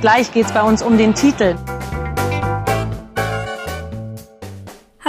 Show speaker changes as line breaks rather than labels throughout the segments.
Gleich geht es bei uns um den Titel.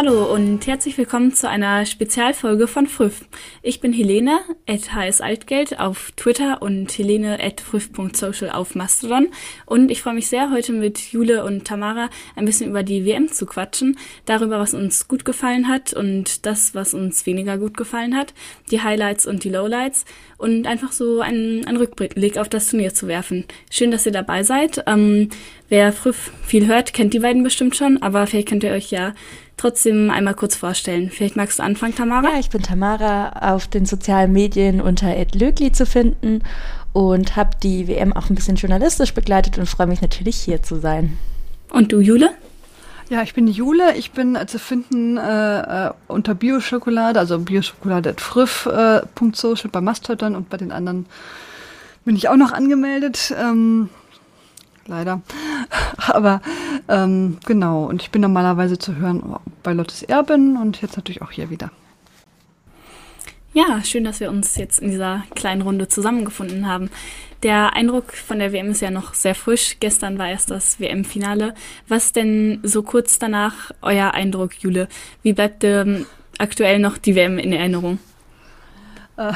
Hallo und herzlich willkommen zu einer Spezialfolge von Früff. Ich bin Helene, at hsaltgeld auf Twitter und helene at früff.social auf Mastodon. Und ich freue mich sehr, heute mit Jule und Tamara ein bisschen über die WM zu quatschen, darüber, was uns gut gefallen hat und das, was uns weniger gut gefallen hat, die Highlights und die Lowlights und einfach so einen, einen Rückblick auf das Turnier zu werfen. Schön, dass ihr dabei seid. Ähm, wer Früff viel hört, kennt die beiden bestimmt schon, aber vielleicht könnt ihr euch ja trotzdem einmal kurz vorstellen. Vielleicht magst du anfangen, Tamara?
Ja, ich bin Tamara, auf den sozialen Medien unter @lögli zu finden und habe die WM auch ein bisschen journalistisch begleitet und freue mich natürlich hier zu sein.
Und du, Jule?
Ja, ich bin Jule. Ich bin äh, zu finden äh, äh unter Bioschokolade, also bioschokolade.friff.social äh, bei Mastodon und bei den anderen bin ich auch noch angemeldet. Ähm, leider. Aber ähm, genau, und ich bin normalerweise zu hören bei Lottes Erbin und jetzt natürlich auch hier wieder.
Ja, schön, dass wir uns jetzt in dieser kleinen Runde zusammengefunden haben. Der Eindruck von der WM ist ja noch sehr frisch. Gestern war erst das WM-Finale. Was denn so kurz danach euer Eindruck, Jule? Wie bleibt ähm, aktuell noch die WM in Erinnerung?
Äh,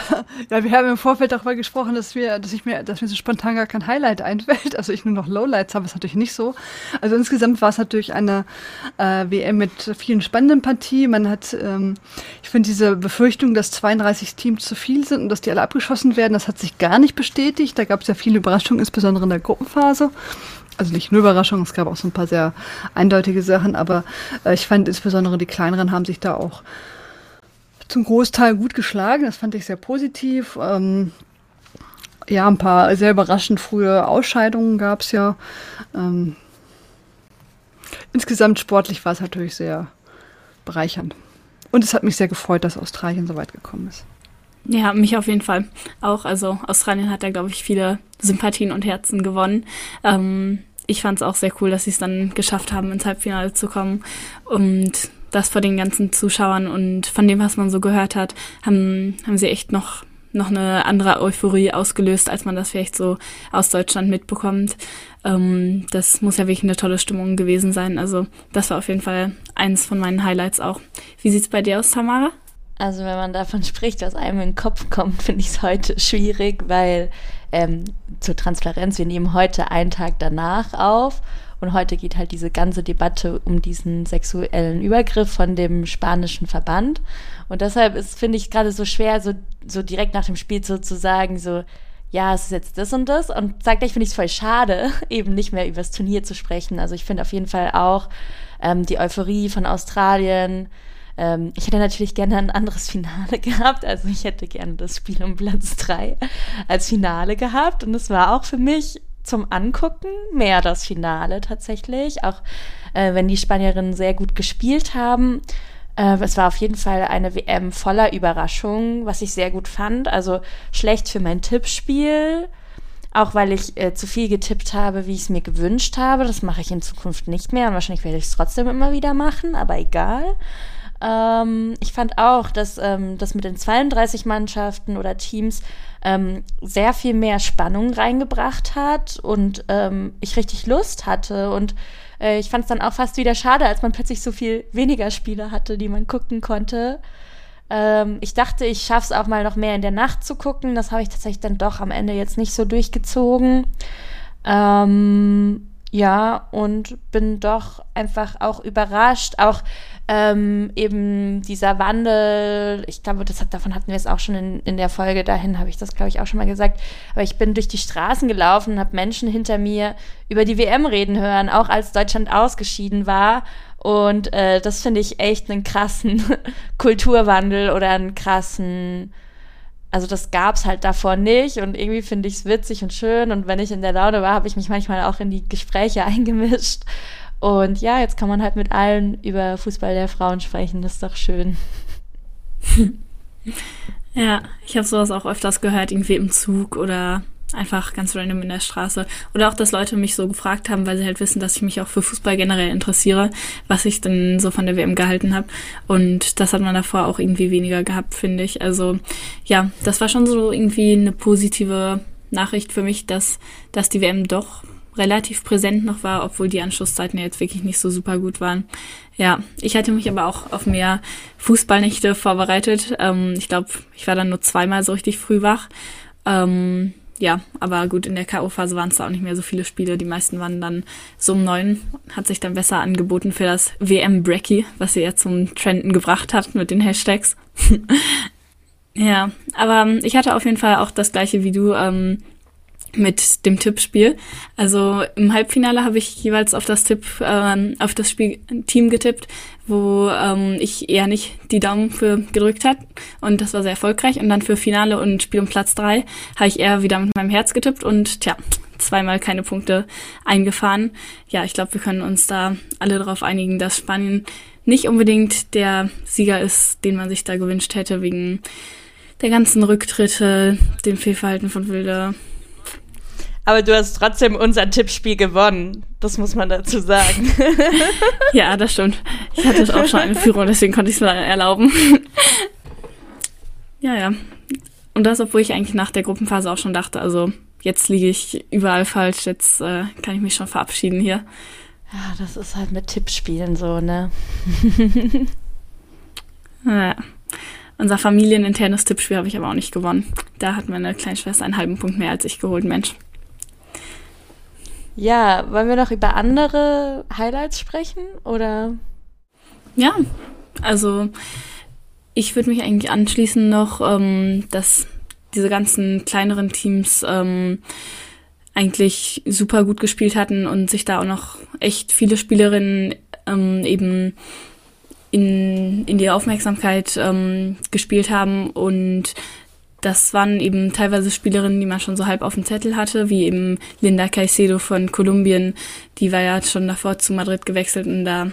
ja, wir haben im Vorfeld darüber gesprochen, dass wir, dass ich mir, dass mir so spontan gar kein Highlight einfällt. Also ich nur noch Lowlights habe, ist natürlich nicht so. Also insgesamt war es natürlich eine äh, WM mit vielen spannenden Partien. Man hat, ähm, ich finde diese Befürchtung, dass 32 Teams zu viel sind und dass die alle abgeschossen werden, das hat sich gar nicht bestätigt. Da gab es ja viele Überraschungen, insbesondere in der Gruppenphase also nicht nur Überraschungen, es gab auch so ein paar sehr eindeutige Sachen, aber äh, ich fand insbesondere die kleineren haben sich da auch zum Großteil gut geschlagen. Das fand ich sehr positiv. Ähm, ja, ein paar sehr überraschend frühe Ausscheidungen gab es ja. Ähm, insgesamt sportlich war es natürlich sehr bereichernd. Und es hat mich sehr gefreut, dass Australien so weit gekommen ist.
Ja, mich auf jeden Fall auch. Also Australien hat ja, glaube ich, viele Sympathien und Herzen gewonnen. Ähm, ich fand es auch sehr cool, dass sie es dann geschafft haben, ins Halbfinale zu kommen. Und das vor den ganzen Zuschauern und von dem, was man so gehört hat, haben, haben sie echt noch, noch eine andere Euphorie ausgelöst, als man das vielleicht so aus Deutschland mitbekommt. Ähm, das muss ja wirklich eine tolle Stimmung gewesen sein. Also das war auf jeden Fall eins von meinen Highlights auch. Wie sieht's bei dir aus, Tamara?
Also wenn man davon spricht, was einem in den Kopf kommt, finde ich es heute schwierig, weil ähm, zur Transparenz, wir nehmen heute einen Tag danach auf und heute geht halt diese ganze Debatte um diesen sexuellen Übergriff von dem spanischen Verband. Und deshalb ist, finde ich, gerade so schwer, so, so direkt nach dem Spiel so zu sagen, so, ja, es ist jetzt das und das. Und zeitgleich finde ich es voll schade, eben nicht mehr über das Turnier zu sprechen. Also ich finde auf jeden Fall auch ähm, die Euphorie von Australien. Ähm, ich hätte natürlich gerne ein anderes Finale gehabt. Also ich hätte gerne das Spiel um Platz drei als Finale gehabt. Und es war auch für mich zum Angucken, mehr das Finale tatsächlich, auch äh, wenn die Spanierinnen sehr gut gespielt haben. Äh, es war auf jeden Fall eine WM voller Überraschungen, was ich sehr gut fand. Also schlecht für mein Tippspiel, auch weil ich äh, zu viel getippt habe, wie ich es mir gewünscht habe. Das mache ich in Zukunft nicht mehr und wahrscheinlich werde ich es trotzdem immer wieder machen, aber egal. Ähm, ich fand auch, dass ähm, das mit den 32 Mannschaften oder Teams ähm, sehr viel mehr Spannung reingebracht hat und ähm, ich richtig Lust hatte. Und äh, ich fand es dann auch fast wieder schade, als man plötzlich so viel weniger Spiele hatte, die man gucken konnte. Ähm, ich dachte, ich schaffe es auch mal noch mehr in der Nacht zu gucken. Das habe ich tatsächlich dann doch am Ende jetzt nicht so durchgezogen. Ähm, ja, und bin doch einfach auch überrascht. Auch ähm, eben dieser Wandel, ich glaube, das hat, davon hatten wir es auch schon in, in der Folge dahin, habe ich das, glaube ich, auch schon mal gesagt. Aber ich bin durch die Straßen gelaufen und habe Menschen hinter mir über die WM reden hören, auch als Deutschland ausgeschieden war. Und äh, das finde ich echt einen krassen Kulturwandel oder einen krassen also das gab's halt davor nicht und irgendwie finde ich es witzig und schön und wenn ich in der Laune war, habe ich mich manchmal auch in die Gespräche eingemischt und ja, jetzt kann man halt mit allen über Fußball der Frauen sprechen, das ist doch schön.
ja, ich habe sowas auch öfters gehört, irgendwie im Zug oder einfach ganz random in der Straße. Oder auch, dass Leute mich so gefragt haben, weil sie halt wissen, dass ich mich auch für Fußball generell interessiere, was ich denn so von der WM gehalten habe. Und das hat man davor auch irgendwie weniger gehabt, finde ich. Also ja, das war schon so irgendwie eine positive Nachricht für mich, dass, dass die WM doch relativ präsent noch war, obwohl die Anschlusszeiten ja jetzt wirklich nicht so super gut waren. Ja, ich hatte mich aber auch auf mehr Fußballnächte vorbereitet. Ähm, ich glaube, ich war dann nur zweimal so richtig früh wach. Ähm, ja, aber gut, in der K.O.-Phase waren es da auch nicht mehr so viele Spiele. Die meisten waren dann so um neun. Hat sich dann besser angeboten für das WM-Brecky, was ihr ja zum Trenden gebracht habt mit den Hashtags. ja, aber ich hatte auf jeden Fall auch das gleiche wie du. Ähm, mit dem Tippspiel. Also im Halbfinale habe ich jeweils auf das Tipp, ähm, auf das Spiel Team getippt, wo ähm, ich eher nicht die Daumen für gedrückt hat und das war sehr erfolgreich. Und dann für Finale und Spiel um Platz drei habe ich eher wieder mit meinem Herz getippt und tja, zweimal keine Punkte eingefahren. Ja, ich glaube, wir können uns da alle darauf einigen, dass Spanien nicht unbedingt der Sieger ist, den man sich da gewünscht hätte, wegen der ganzen Rücktritte, dem Fehlverhalten von Wilder
aber du hast trotzdem unser Tippspiel gewonnen. Das muss man dazu sagen.
ja, das stimmt. Ich hatte auch schon eine Führung, deswegen konnte ich es mir erlauben. ja, ja. Und das, obwohl ich eigentlich nach der Gruppenphase auch schon dachte, also jetzt liege ich überall falsch, jetzt äh, kann ich mich schon verabschieden hier.
Ja, das ist halt mit Tippspielen so, ne?
ja. Unser familieninternes Tippspiel habe ich aber auch nicht gewonnen. Da hat meine Kleinschwester einen halben Punkt mehr als ich geholt, Mensch.
Ja, wollen wir noch über andere Highlights sprechen oder?
Ja, also ich würde mich eigentlich anschließen noch, ähm, dass diese ganzen kleineren Teams ähm, eigentlich super gut gespielt hatten und sich da auch noch echt viele Spielerinnen ähm, eben in, in die Aufmerksamkeit ähm, gespielt haben und das waren eben teilweise Spielerinnen, die man schon so halb auf dem Zettel hatte, wie eben Linda Caicedo von Kolumbien. Die war ja schon davor zu Madrid gewechselt und da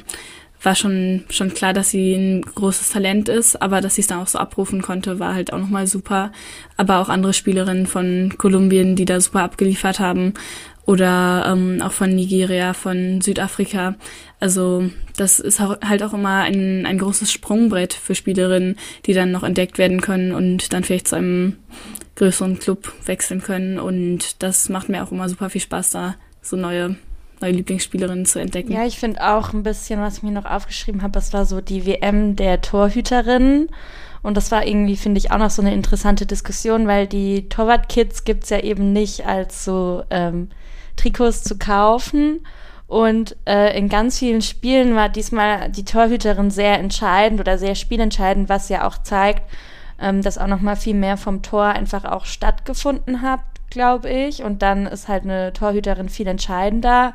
war schon, schon klar, dass sie ein großes Talent ist, aber dass sie es dann auch so abrufen konnte, war halt auch nochmal super. Aber auch andere Spielerinnen von Kolumbien, die da super abgeliefert haben oder ähm, auch von Nigeria, von Südafrika. Also das ist halt auch immer ein, ein großes Sprungbrett für Spielerinnen, die dann noch entdeckt werden können und dann vielleicht zu einem größeren Club wechseln können. Und das macht mir auch immer super viel Spaß, da so neue neue Lieblingsspielerinnen zu entdecken.
Ja, ich finde auch ein bisschen, was ich mir noch aufgeschrieben habe, das war so die WM der Torhüterinnen. Und das war irgendwie, finde ich, auch noch so eine interessante Diskussion, weil die Torwart-Kids gibt's ja eben nicht als so ähm, Trikots zu kaufen. Und äh, in ganz vielen Spielen war diesmal die Torhüterin sehr entscheidend oder sehr spielentscheidend, was ja auch zeigt, ähm, dass auch noch mal viel mehr vom Tor einfach auch stattgefunden hat, glaube ich. Und dann ist halt eine Torhüterin viel entscheidender.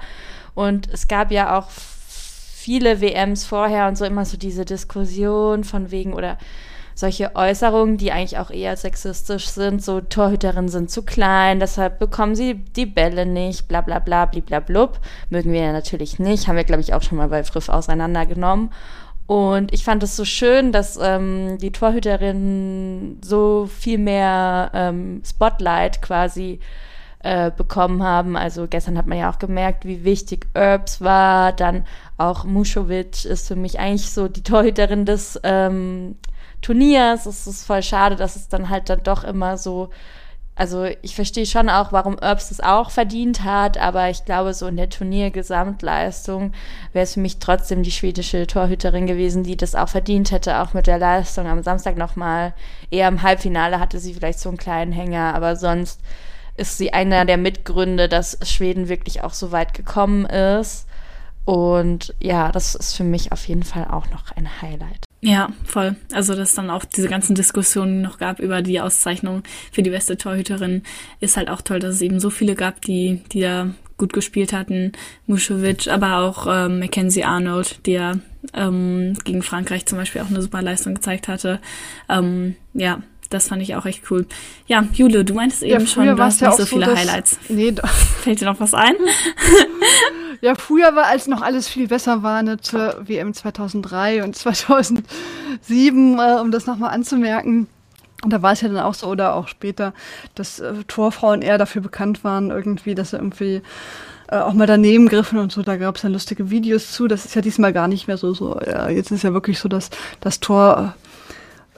Und es gab ja auch viele WMs vorher und so immer so diese Diskussion von wegen oder solche Äußerungen, die eigentlich auch eher sexistisch sind, so Torhüterinnen sind zu klein, deshalb bekommen sie die Bälle nicht, bla bla bla, bliblablub. Mögen wir ja natürlich nicht, haben wir, glaube ich, auch schon mal bei Friff auseinandergenommen. Und ich fand es so schön, dass ähm, die Torhüterinnen so viel mehr ähm, Spotlight quasi äh, bekommen haben. Also gestern hat man ja auch gemerkt, wie wichtig Herbs war. Dann auch Muschowitsch ist für mich eigentlich so die Torhüterin des ähm, Turniers. Es ist voll schade, dass es dann halt dann doch immer so also ich verstehe schon auch, warum Erbs es auch verdient hat, aber ich glaube, so in der Turniergesamtleistung wäre es für mich trotzdem die schwedische Torhüterin gewesen, die das auch verdient hätte, auch mit der Leistung am Samstag nochmal. Eher im Halbfinale hatte sie vielleicht so einen kleinen Hänger, aber sonst ist sie einer der Mitgründe, dass Schweden wirklich auch so weit gekommen ist. Und ja, das ist für mich auf jeden Fall auch noch ein Highlight.
Ja, voll. Also, dass dann auch diese ganzen Diskussionen noch gab über die Auszeichnung für die beste Torhüterin, ist halt auch toll, dass es eben so viele gab, die, die da gut gespielt hatten. Muschewitsch, aber auch ähm, Mackenzie Arnold, ja ähm, gegen Frankreich zum Beispiel auch eine super Leistung gezeigt hatte. Ähm, ja, das fand ich auch echt cool. Ja, Jule, du meintest eben ja, schon, du hast ja nicht so viele so, Highlights. Nee, Fällt dir noch was ein?
ja, früher war, als noch alles viel besser war, ne, zur WM 2003 und 2007, äh, um das nochmal anzumerken. Und da war es ja dann auch so, oder auch später, dass äh, Torfrauen eher dafür bekannt waren, irgendwie, dass sie irgendwie äh, auch mal daneben griffen und so. Da gab es dann lustige Videos zu. Das ist ja diesmal gar nicht mehr so. so ja, jetzt ist ja wirklich so, dass das Tor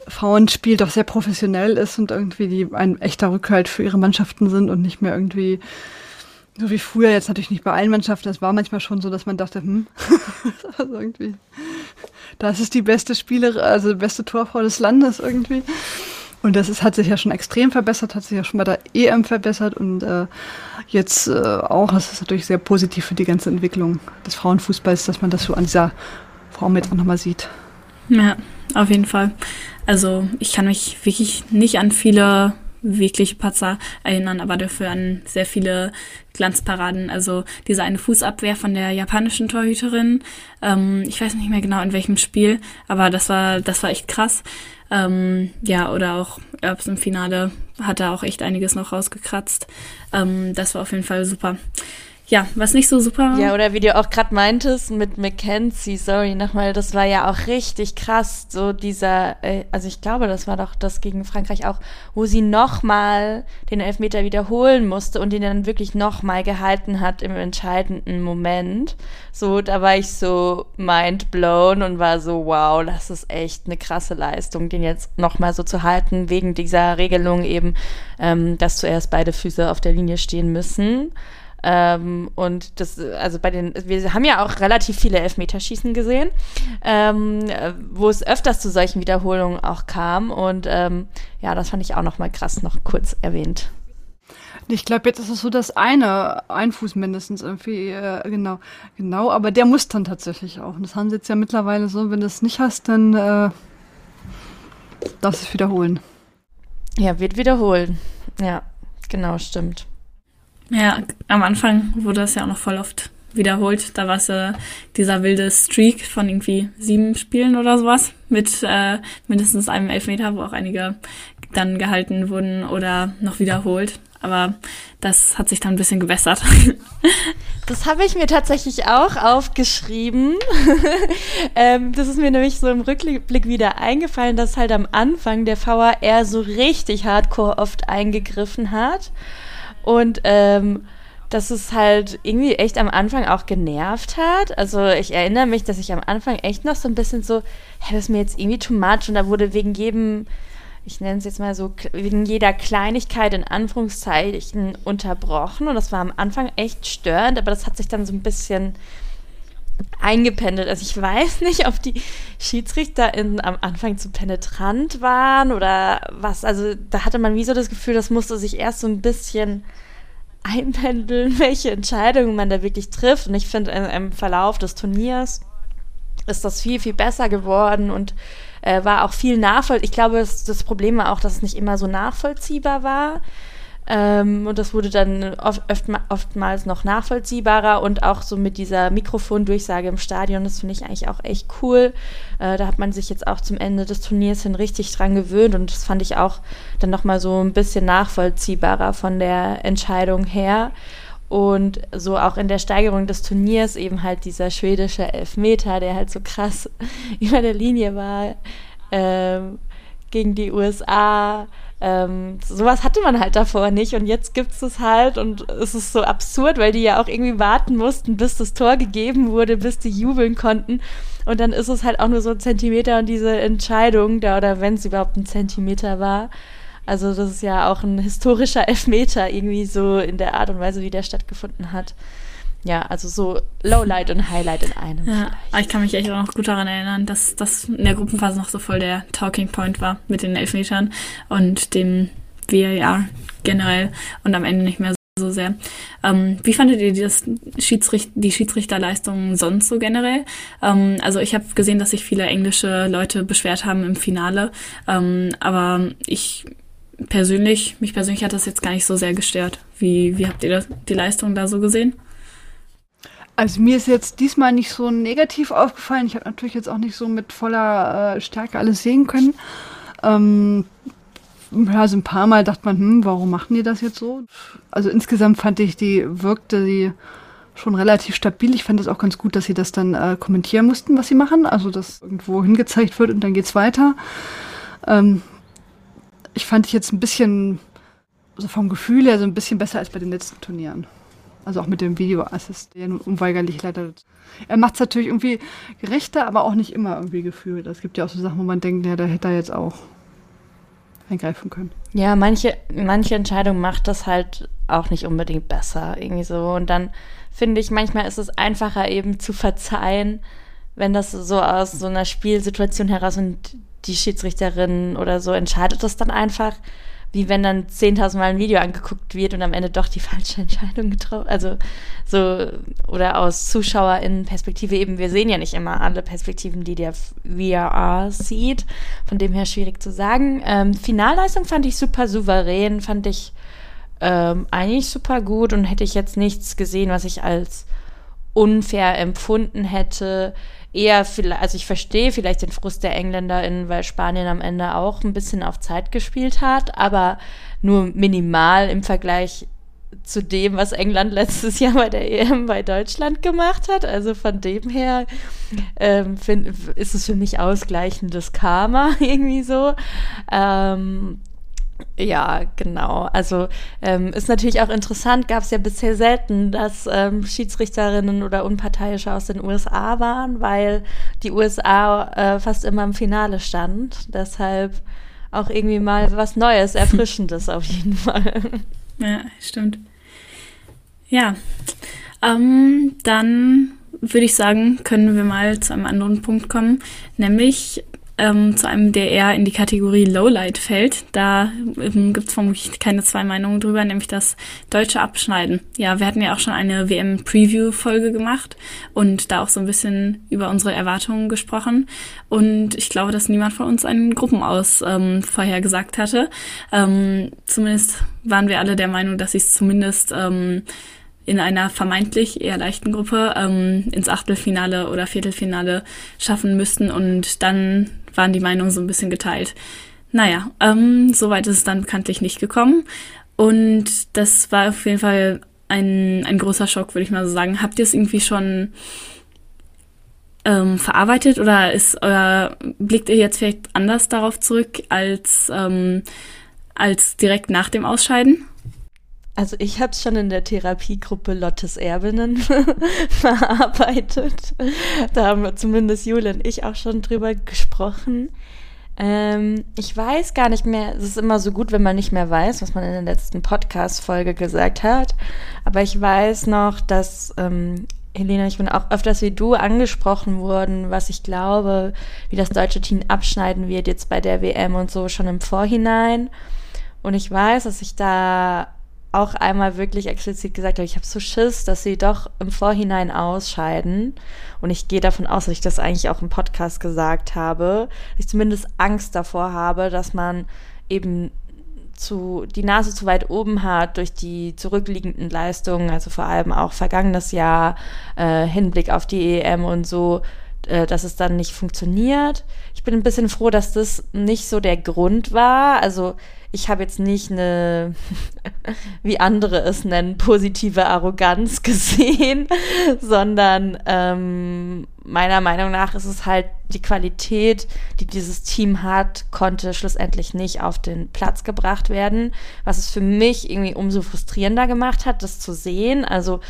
Frauenspiel doch sehr professionell ist und irgendwie die ein echter Rückhalt für ihre Mannschaften sind und nicht mehr irgendwie so wie früher, jetzt natürlich nicht bei allen Mannschaften, das war manchmal schon so, dass man dachte, hm, also irgendwie, das ist die beste Spielerin, also die beste Torfrau des Landes irgendwie. Und das ist, hat sich ja schon extrem verbessert, hat sich ja schon bei der EM verbessert und äh, jetzt äh, auch. Das ist natürlich sehr positiv für die ganze Entwicklung des Frauenfußballs, dass man das so an dieser Form jetzt auch nochmal sieht.
Ja, auf jeden Fall. Also ich kann mich wirklich nicht an viele wirkliche Patzer erinnern, aber dafür an sehr viele Glanzparaden. Also diese eine Fußabwehr von der japanischen Torhüterin. Ähm, ich weiß nicht mehr genau in welchem Spiel, aber das war, das war echt krass. Ähm, ja, oder auch Erbs im Finale hat da auch echt einiges noch rausgekratzt. Ähm, das war auf jeden Fall super. Ja, was nicht so super.
Ja, oder wie du auch gerade meintest mit Mackenzie, sorry, nochmal, das war ja auch richtig krass, so dieser, äh, also ich glaube, das war doch das gegen Frankreich auch, wo sie nochmal den Elfmeter wiederholen musste und den dann wirklich nochmal gehalten hat im entscheidenden Moment. So, da war ich so mind blown und war so, wow, das ist echt eine krasse Leistung, den jetzt nochmal so zu halten, wegen dieser Regelung eben, ähm, dass zuerst beide Füße auf der Linie stehen müssen. Ähm, und das, also bei den, wir haben ja auch relativ viele Elfmeterschießen gesehen, ähm, wo es öfters zu solchen Wiederholungen auch kam. Und ähm, ja, das fand ich auch noch mal krass, noch kurz erwähnt.
Ich glaube, jetzt ist es so, dass eine, ein Fuß mindestens irgendwie, äh, genau, genau, aber der muss dann tatsächlich auch. Und das haben sie jetzt ja mittlerweile so, wenn du es nicht hast, dann äh, darfst du es wiederholen.
Ja, wird wiederholen. Ja, genau, stimmt.
Ja, am Anfang wurde das ja auch noch voll oft wiederholt. Da war es ja dieser wilde Streak von irgendwie sieben Spielen oder sowas mit äh, mindestens einem Elfmeter, wo auch einige dann gehalten wurden oder noch wiederholt. Aber das hat sich dann ein bisschen gebessert.
Das habe ich mir tatsächlich auch aufgeschrieben. ähm, das ist mir nämlich so im Rückblick wieder eingefallen, dass halt am Anfang der VAR so richtig hardcore oft eingegriffen hat. Und ähm, dass es halt irgendwie echt am Anfang auch genervt hat. Also ich erinnere mich, dass ich am Anfang echt noch so ein bisschen so, hey, das ist mir jetzt irgendwie too much und da wurde wegen jedem, ich nenne es jetzt mal so, wegen jeder Kleinigkeit in Anführungszeichen unterbrochen und das war am Anfang echt störend, aber das hat sich dann so ein bisschen eingependelt. Also ich weiß nicht, ob die Schiedsrichter in, am Anfang zu penetrant waren oder was. Also da hatte man wie so das Gefühl, das musste sich erst so ein bisschen einpendeln, welche Entscheidungen man da wirklich trifft. Und ich finde, im Verlauf des Turniers ist das viel, viel besser geworden und äh, war auch viel nachvollziehbar. Ich glaube, das, das Problem war auch, dass es nicht immer so nachvollziehbar war. Ähm, und das wurde dann oft, oftmals noch nachvollziehbarer und auch so mit dieser Mikrofondurchsage im Stadion, das finde ich eigentlich auch echt cool. Äh, da hat man sich jetzt auch zum Ende des Turniers hin richtig dran gewöhnt und das fand ich auch dann nochmal so ein bisschen nachvollziehbarer von der Entscheidung her. Und so auch in der Steigerung des Turniers eben halt dieser schwedische Elfmeter, der halt so krass über der Linie war ähm, gegen die USA ähm, sowas hatte man halt davor nicht und jetzt gibt es es halt und es ist so absurd, weil die ja auch irgendwie warten mussten, bis das Tor gegeben wurde, bis die jubeln konnten und dann ist es halt auch nur so ein Zentimeter und diese Entscheidung da oder wenn es überhaupt ein Zentimeter war. Also das ist ja auch ein historischer Elfmeter irgendwie so in der Art und Weise, wie der stattgefunden hat. Ja, also so Lowlight und Highlight in einem.
Ja, ich kann mich echt auch noch gut daran erinnern, dass das in der Gruppenphase noch so voll der Talking Point war mit den Elfmetern und dem VAR generell und am Ende nicht mehr so sehr. Ähm, wie fandet ihr das Schiedsricht die Schiedsrichterleistung sonst so generell? Ähm, also ich habe gesehen, dass sich viele englische Leute beschwert haben im Finale, ähm, aber ich persönlich, mich persönlich hat das jetzt gar nicht so sehr gestört. Wie, wie habt ihr das, die Leistung da so gesehen?
Also mir ist jetzt diesmal nicht so negativ aufgefallen. Ich habe natürlich jetzt auch nicht so mit voller äh, Stärke alles sehen können. Ähm, ja, so ein paar Mal dachte man, hm, warum machen die das jetzt so? Also insgesamt fand ich, die wirkte sie schon relativ stabil. Ich fand es auch ganz gut, dass sie das dann äh, kommentieren mussten, was sie machen. Also, dass irgendwo hingezeigt wird und dann geht's weiter. Ähm, ich fand ich jetzt ein bisschen, also vom Gefühl her, so ein bisschen besser als bei den letzten Turnieren. Also auch mit dem Videoassist, der nun unweigerlich leider. Er macht es natürlich irgendwie gerechter, aber auch nicht immer irgendwie gefühlt. Es gibt ja auch so Sachen, wo man denkt, ja, da hätte er jetzt auch eingreifen können.
Ja, manche, manche Entscheidung macht das halt auch nicht unbedingt besser, irgendwie so. Und dann finde ich, manchmal ist es einfacher eben zu verzeihen, wenn das so aus so einer Spielsituation heraus und die Schiedsrichterin oder so entscheidet das dann einfach, wie wenn dann 10.000 Mal ein Video angeguckt wird und am Ende doch die falsche Entscheidung getroffen, also so, oder aus ZuschauerInnen-Perspektive eben, wir sehen ja nicht immer alle Perspektiven, die der VRR sieht, von dem her schwierig zu sagen. Ähm, Finalleistung fand ich super souverän, fand ich ähm, eigentlich super gut und hätte ich jetzt nichts gesehen, was ich als unfair empfunden hätte. Eher, also ich verstehe vielleicht den Frust der EngländerInnen, weil Spanien am Ende auch ein bisschen auf Zeit gespielt hat, aber nur minimal im Vergleich zu dem, was England letztes Jahr bei der EM bei Deutschland gemacht hat. Also von dem her ähm, find, ist es für mich ausgleichendes Karma irgendwie so. Ähm, ja, genau. Also ähm, ist natürlich auch interessant, gab es ja bisher selten, dass ähm, Schiedsrichterinnen oder Unparteiische aus den USA waren, weil die USA äh, fast immer im Finale stand. Deshalb auch irgendwie mal was Neues, Erfrischendes auf jeden Fall.
Ja, stimmt. Ja, ähm, dann würde ich sagen, können wir mal zu einem anderen Punkt kommen, nämlich ähm, zu einem, der eher in die Kategorie Lowlight fällt. Da ähm, gibt es vermutlich keine zwei Meinungen drüber, nämlich das deutsche Abschneiden. Ja, wir hatten ja auch schon eine WM-Preview-Folge gemacht und da auch so ein bisschen über unsere Erwartungen gesprochen. Und ich glaube, dass niemand von uns einen Gruppenaus ähm, vorher gesagt hatte. Ähm, zumindest waren wir alle der Meinung, dass sie es zumindest ähm, in einer vermeintlich eher leichten Gruppe ähm, ins Achtelfinale oder Viertelfinale schaffen müssten und dann waren die Meinungen so ein bisschen geteilt. Naja, ähm, soweit ist es dann bekanntlich nicht gekommen. Und das war auf jeden Fall ein, ein großer Schock, würde ich mal so sagen. Habt ihr es irgendwie schon ähm, verarbeitet oder ist euer, blickt ihr jetzt vielleicht anders darauf zurück als, ähm, als direkt nach dem Ausscheiden?
Also ich habe es schon in der Therapiegruppe Lottes Erbinnen verarbeitet. Da haben wir zumindest Jule und ich auch schon drüber gesprochen. Ähm, ich weiß gar nicht mehr, es ist immer so gut, wenn man nicht mehr weiß, was man in der letzten Podcast-Folge gesagt hat. Aber ich weiß noch, dass ähm, Helena, ich bin auch öfters wie du angesprochen worden, was ich glaube, wie das deutsche Team abschneiden wird jetzt bei der WM und so schon im Vorhinein. Und ich weiß, dass ich da auch einmal wirklich explizit gesagt habe, ich habe so Schiss, dass sie doch im Vorhinein ausscheiden. Und ich gehe davon aus, dass ich das eigentlich auch im Podcast gesagt habe, dass ich zumindest Angst davor habe, dass man eben zu, die Nase zu weit oben hat durch die zurückliegenden Leistungen, also vor allem auch vergangenes Jahr, äh, Hinblick auf die EM und so, äh, dass es dann nicht funktioniert. Ich bin ein bisschen froh, dass das nicht so der Grund war. Also ich habe jetzt nicht eine, wie andere es nennen, positive Arroganz gesehen, sondern ähm, meiner Meinung nach ist es halt die Qualität, die dieses Team hat, konnte schlussendlich nicht auf den Platz gebracht werden, was es für mich irgendwie umso frustrierender gemacht hat, das zu sehen. Also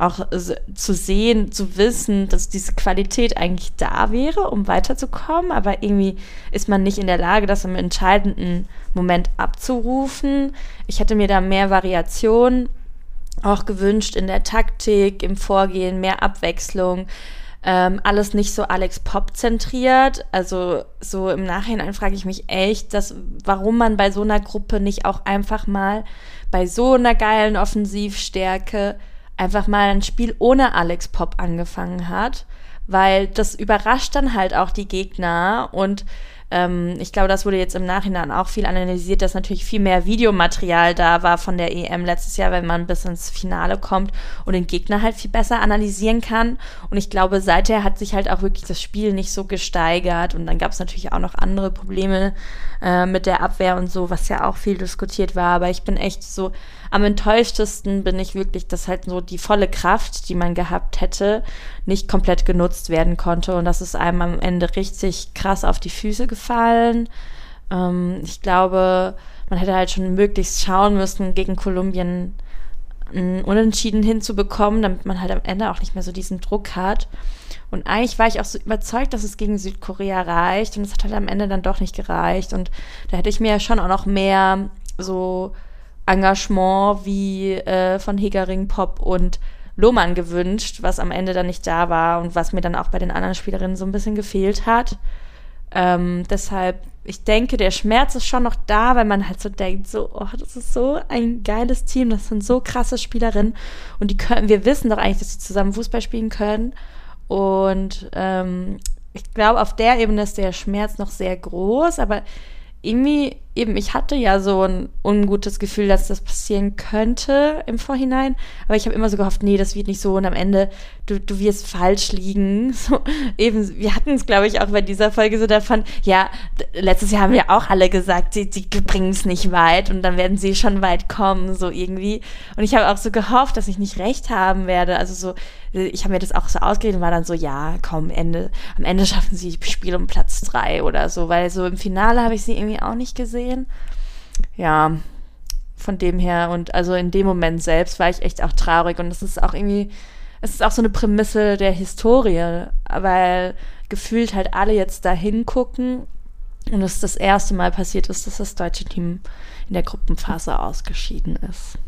auch zu sehen, zu wissen, dass diese Qualität eigentlich da wäre, um weiterzukommen, aber irgendwie ist man nicht in der Lage, das im entscheidenden Moment abzurufen. Ich hätte mir da mehr Variation auch gewünscht in der Taktik, im Vorgehen, mehr Abwechslung. Ähm, alles nicht so Alex Pop zentriert. Also so im Nachhinein frage ich mich echt, dass, warum man bei so einer Gruppe nicht auch einfach mal bei so einer geilen Offensivstärke einfach mal ein Spiel ohne Alex Pop angefangen hat, weil das überrascht dann halt auch die Gegner und Ähm, ich glaube, das wurde jetzt im Nachhinein auch viel analysiert, dass natürlich viel mehr Videomaterial da war von der EM letztes Jahr, wenn man bis ins Finale kommt und den Gegner halt viel besser analysieren kann. Und ich glaube, seither hat sich halt auch wirklich das Spiel nicht so gesteigert. Und dann gab es natürlich auch noch andere Probleme äh, mit der Abwehr und so, was ja auch viel diskutiert war. Aber ich bin echt so, am enttäuschtesten bin ich wirklich, dass halt so die volle Kraft, die man gehabt hätte, nicht komplett genutzt werden konnte. Und das ist einem am Ende richtig krass auf die Füße gefallen. Ähm, ich glaube, man hätte halt schon möglichst schauen müssen, gegen Kolumbien ein Unentschieden hinzubekommen, damit man halt am Ende auch nicht mehr so diesen Druck hat. Und eigentlich war ich auch so überzeugt, dass es gegen Südkorea reicht. Und es hat halt am Ende dann doch nicht gereicht. Und da hätte ich mir ja schon auch noch mehr so Engagement wie äh, von Hegering, Pop und Lohmann gewünscht, was am Ende dann nicht da war und was mir dann auch bei den anderen Spielerinnen so ein bisschen gefehlt hat. Ähm, deshalb, ich denke, der Schmerz ist schon noch da, weil man halt so denkt, so, oh, das ist so ein geiles Team, das sind so krasse Spielerinnen und die können, wir wissen doch eigentlich, dass sie zusammen Fußball spielen können und ähm, ich glaube, auf der Ebene ist der Schmerz noch sehr groß, aber irgendwie eben, ich hatte ja so ein ungutes Gefühl, dass das passieren könnte im Vorhinein. Aber ich habe immer so gehofft, nee, das wird nicht so. Und am Ende, du, du wirst falsch liegen. So, eben, wir hatten es, glaube ich, auch bei dieser Folge so davon, ja, letztes Jahr haben wir auch alle gesagt, sie, sie bringen es nicht weit und dann werden sie schon weit kommen, so irgendwie. Und ich habe auch so gehofft, dass ich nicht recht haben werde. Also so, ich habe mir das auch so ausgeredet und war dann so, ja, komm, Ende, am Ende schaffen sie Spiel um Platz drei oder so, weil so im Finale habe ich sie irgendwie auch nicht gesehen. Ja, von dem her und also in dem Moment selbst war ich echt auch traurig und es ist auch irgendwie, es ist auch so eine Prämisse der Historie, weil gefühlt halt alle jetzt da hingucken und es das erste Mal passiert ist, dass das deutsche Team in der Gruppenphase ausgeschieden ist.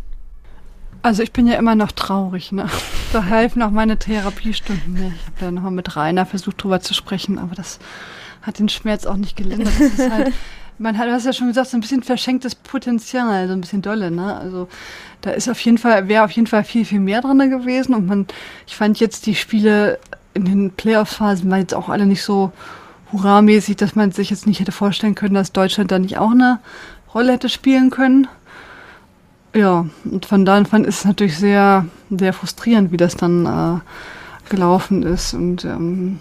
Also ich bin ja immer noch traurig, ne? Da helfen auch meine Therapiestunden nicht. Ich habe ja nochmal mit Rainer versucht, drüber zu sprechen, aber das hat den Schmerz auch nicht gelindert. Das ist halt, man hat, du hast ja schon gesagt, so ein bisschen verschenktes Potenzial, so ein bisschen dolle, ne? Also da ist auf jeden Fall, wäre auf jeden Fall viel, viel mehr drin gewesen. Und man, ich fand jetzt die Spiele in den Playoff-Phasen waren jetzt auch alle nicht so hurramäßig, dass man sich jetzt nicht hätte vorstellen können, dass Deutschland da nicht auch eine Rolle hätte spielen können. Ja, und von da an ist es natürlich sehr, sehr frustrierend, wie das dann äh, gelaufen ist. Und ähm,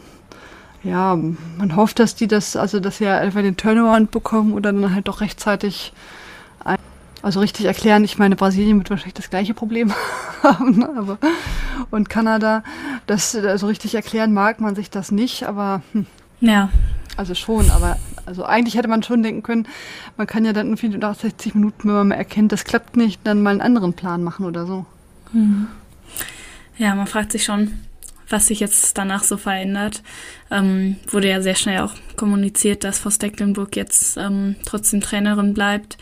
ja, man hofft, dass die das, also dass sie ja einfach den Turnaround bekommen oder dann halt doch rechtzeitig ein, also richtig erklären. Ich meine, Brasilien wird wahrscheinlich das gleiche Problem haben, aber und Kanada, das also richtig erklären mag man sich das nicht, aber hm.
ja.
Also schon, aber also eigentlich hätte man schon denken können, man kann ja dann irgendwie nach 60 Minuten, wenn man mal erkennt, das klappt nicht, dann mal einen anderen Plan machen oder so.
Mhm. Ja, man fragt sich schon, was sich jetzt danach so verändert. Ähm, wurde ja sehr schnell auch kommuniziert, dass Frau Stecklenburg jetzt ähm, trotzdem Trainerin bleibt.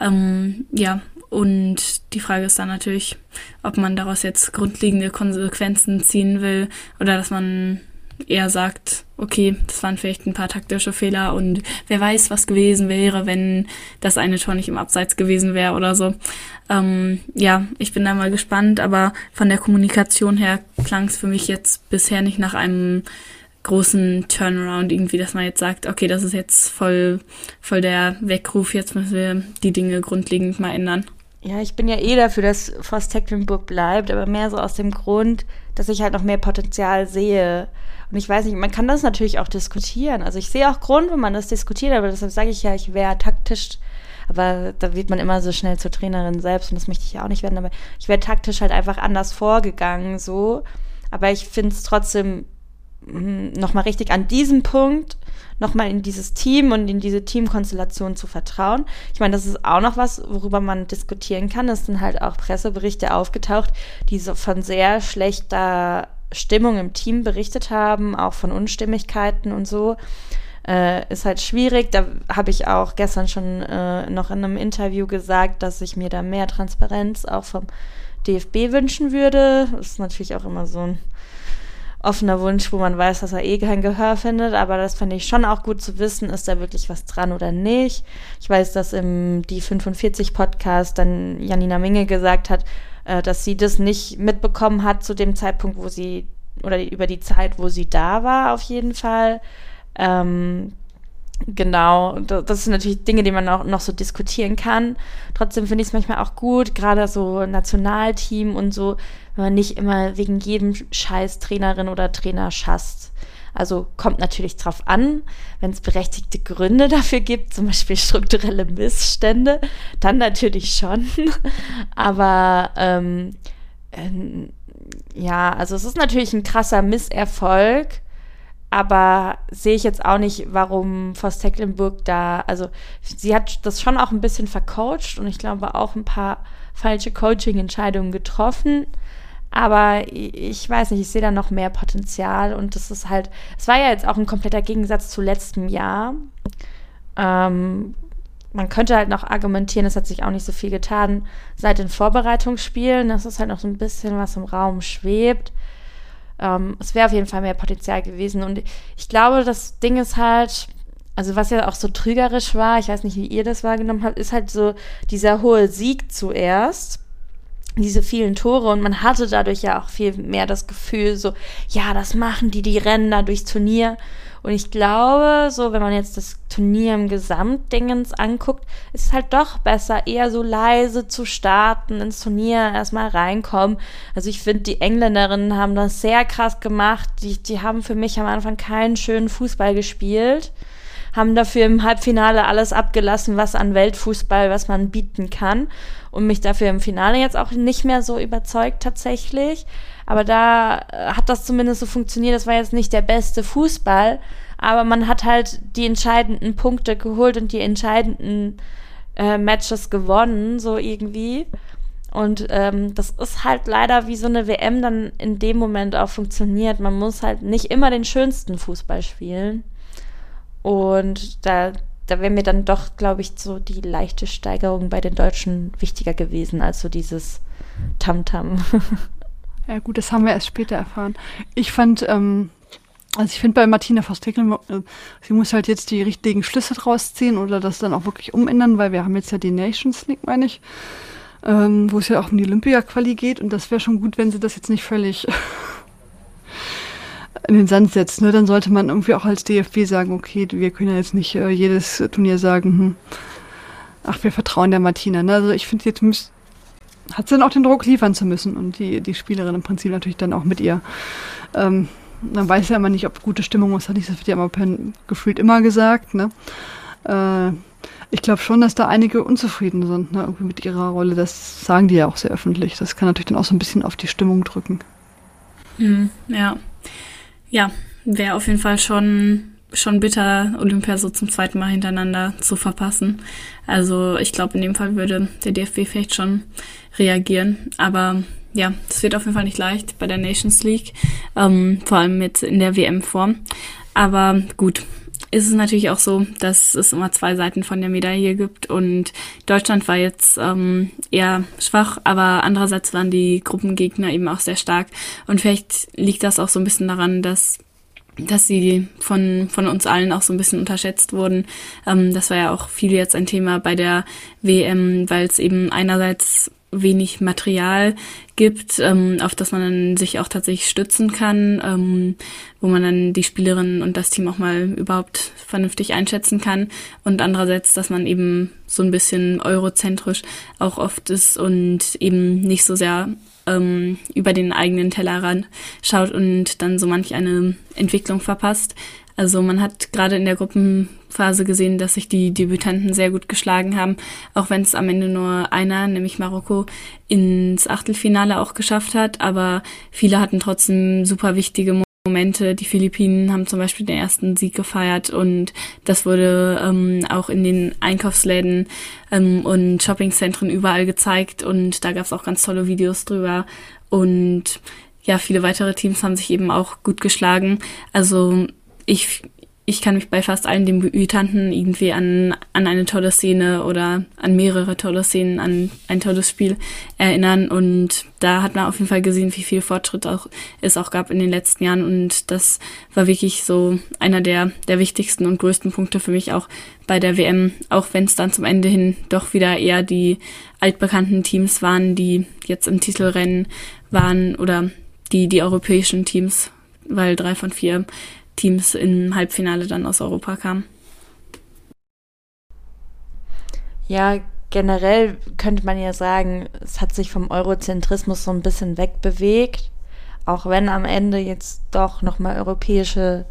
Ähm, ja, und die Frage ist dann natürlich, ob man daraus jetzt grundlegende Konsequenzen ziehen will oder dass man eher sagt, okay, das waren vielleicht ein paar taktische Fehler und wer weiß, was gewesen wäre, wenn das eine Tor nicht im Abseits gewesen wäre oder so. Ähm, ja, ich bin da mal gespannt, aber von der Kommunikation her klang es für mich jetzt bisher nicht nach einem großen Turnaround irgendwie, dass man jetzt sagt, okay, das ist jetzt voll, voll der Weckruf, jetzt müssen wir die Dinge grundlegend mal ändern.
Ja, ich bin ja eh dafür, dass Forst Tecklenburg bleibt, aber mehr so aus dem Grund, dass ich halt noch mehr Potenzial sehe. Und ich weiß nicht, man kann das natürlich auch diskutieren. Also ich sehe auch Grund, wenn man das diskutiert, aber deshalb sage ich ja, ich wäre taktisch, aber da wird man immer so schnell zur Trainerin selbst und das möchte ich ja auch nicht werden, aber ich wäre taktisch halt einfach anders vorgegangen, so. Aber ich finde es trotzdem hm, nochmal richtig an diesem Punkt nochmal in dieses Team und in diese Teamkonstellation zu vertrauen. Ich meine, das ist auch noch was, worüber man diskutieren kann. Es sind halt auch Presseberichte aufgetaucht, die so von sehr schlechter Stimmung im Team berichtet haben, auch von Unstimmigkeiten und so. Äh, ist halt schwierig. Da habe ich auch gestern schon äh, noch in einem Interview gesagt, dass ich mir da mehr Transparenz auch vom DFB wünschen würde. Das ist natürlich auch immer so ein offener Wunsch, wo man weiß, dass er eh kein Gehör findet. Aber das fand ich schon auch gut zu wissen, ist da wirklich was dran oder nicht. Ich weiß, dass im Die 45 Podcast dann Janina Minge gesagt hat, äh, dass sie das nicht mitbekommen hat zu dem Zeitpunkt, wo sie, oder über die Zeit, wo sie da war, auf jeden Fall. Ähm, Genau, das sind natürlich Dinge, die man auch noch so diskutieren kann. Trotzdem finde ich es manchmal auch gut, gerade so Nationalteam und so, wenn man nicht immer wegen jedem Scheiß Trainerin oder Trainer schasst. Also kommt natürlich drauf an, wenn es berechtigte Gründe dafür gibt, zum Beispiel strukturelle Missstände, dann natürlich schon. Aber ähm, äh, ja, also es ist natürlich ein krasser Misserfolg aber sehe ich jetzt auch nicht, warum Voss Tecklenburg da, also sie hat das schon auch ein bisschen vercoacht und ich glaube auch ein paar falsche Coaching-Entscheidungen getroffen. Aber ich weiß nicht, ich sehe da noch mehr Potenzial und das ist halt, es war ja jetzt auch ein kompletter Gegensatz zu letztem Jahr. Ähm, man könnte halt noch argumentieren, es hat sich auch nicht so viel getan seit den Vorbereitungsspielen. Das ist halt noch so ein bisschen was im Raum schwebt. Ähm, es wäre auf jeden Fall mehr Potenzial gewesen. Und ich glaube, das Ding ist halt, also was ja auch so trügerisch war, ich weiß nicht, wie ihr das wahrgenommen habt, ist halt so dieser hohe Sieg zuerst diese vielen Tore und man hatte dadurch ja auch viel mehr das Gefühl, so, ja, das machen die, die rennen da durchs Turnier. Und ich glaube, so, wenn man jetzt das Turnier im Gesamtdingens anguckt, ist es halt doch besser, eher so leise zu starten, ins Turnier erstmal reinkommen. Also ich finde, die Engländerinnen haben das sehr krass gemacht. Die, die haben für mich am Anfang keinen schönen Fußball gespielt haben dafür im Halbfinale alles abgelassen, was an Weltfußball, was man bieten kann. Und mich dafür im Finale jetzt auch nicht mehr so überzeugt tatsächlich. Aber da äh, hat das zumindest so funktioniert. Das war jetzt nicht der beste Fußball, aber man hat halt die entscheidenden Punkte geholt und die entscheidenden äh, Matches gewonnen, so irgendwie. Und ähm, das ist halt leider wie so eine WM dann in dem Moment auch funktioniert. Man muss halt nicht immer den schönsten Fußball spielen. Und da, da wäre mir dann doch, glaube ich, so die leichte Steigerung bei den Deutschen wichtiger gewesen als so dieses Tamtam. -Tam.
Ja gut, das haben wir erst später erfahren. Ich fand, ähm, also ich finde bei Martina Voss-Teckel, äh, sie muss halt jetzt die richtigen Schlüsse draus ziehen oder das dann auch wirklich umändern, weil wir haben jetzt ja die Nations League, meine ich, ähm, wo es ja auch um die Olympia-Quali geht und das wäre schon gut, wenn sie das jetzt nicht völlig in den Sand setzt. Ne? Dann sollte man irgendwie auch als DFB sagen, okay, wir können ja jetzt nicht äh, jedes Turnier sagen, hm, ach, wir vertrauen der Martina. Ne? Also ich finde, jetzt müsste hat sie dann auch den Druck liefern zu müssen und die, die Spielerin im Prinzip natürlich dann auch mit ihr. Ähm, man weiß ja immer nicht, ob gute Stimmung ist, das wird ja immer gefühlt immer gesagt. Ne? Äh, ich glaube schon, dass da einige unzufrieden sind ne, irgendwie mit ihrer Rolle. Das sagen die ja auch sehr öffentlich. Das kann natürlich dann auch so ein bisschen auf die Stimmung drücken.
Mhm, ja. Ja, wäre auf jeden Fall schon schon bitter, Olympia so zum zweiten Mal hintereinander zu verpassen. Also ich glaube, in dem Fall würde der DFB vielleicht schon reagieren. Aber ja, das wird auf jeden Fall nicht leicht bei der Nations League, ähm, vor allem jetzt in der WM-Form. Aber gut, ist es natürlich auch so, dass es immer zwei Seiten von der Medaille gibt und Deutschland war jetzt ähm, eher schwach, aber andererseits waren die Gruppengegner eben auch sehr stark und vielleicht liegt das auch so ein bisschen daran, dass dass sie von, von uns allen auch so ein bisschen unterschätzt wurden. Ähm, das war ja auch viel jetzt ein Thema bei der WM, weil es eben einerseits wenig Material gibt, ähm, auf das man dann sich auch tatsächlich stützen kann, ähm, wo man dann die Spielerinnen und das Team auch mal überhaupt vernünftig einschätzen kann und andererseits, dass man eben so ein bisschen eurozentrisch auch oft ist und eben nicht so sehr ähm, über den eigenen Tellerrand schaut und dann so manch eine Entwicklung verpasst. Also man hat gerade in der Gruppenphase gesehen, dass sich die Debütanten sehr gut geschlagen haben, auch wenn es am Ende nur einer, nämlich Marokko, ins Achtelfinale auch geschafft hat. Aber viele hatten trotzdem super wichtige Momente. Die Philippinen haben zum Beispiel den ersten Sieg gefeiert und das wurde ähm, auch in den Einkaufsläden ähm, und Shoppingzentren überall gezeigt und da gab es auch ganz tolle Videos drüber und ja, viele weitere Teams haben sich eben auch gut geschlagen. Also ich ich kann mich bei fast allen Debütanten irgendwie an, an eine tolle Szene oder an mehrere tolle Szenen, an ein tolles Spiel erinnern. Und da hat man auf jeden Fall gesehen, wie viel Fortschritt auch, es auch gab in den letzten Jahren. Und das war wirklich so einer der, der wichtigsten und größten Punkte für mich auch bei der WM, auch wenn es dann zum Ende hin doch wieder eher die altbekannten Teams waren, die jetzt im Titelrennen waren oder die, die europäischen Teams, weil drei von vier Teams im Halbfinale dann aus Europa kamen.
Ja, generell könnte man ja sagen, es hat sich vom Eurozentrismus so ein bisschen wegbewegt, auch wenn am Ende jetzt doch nochmal europäische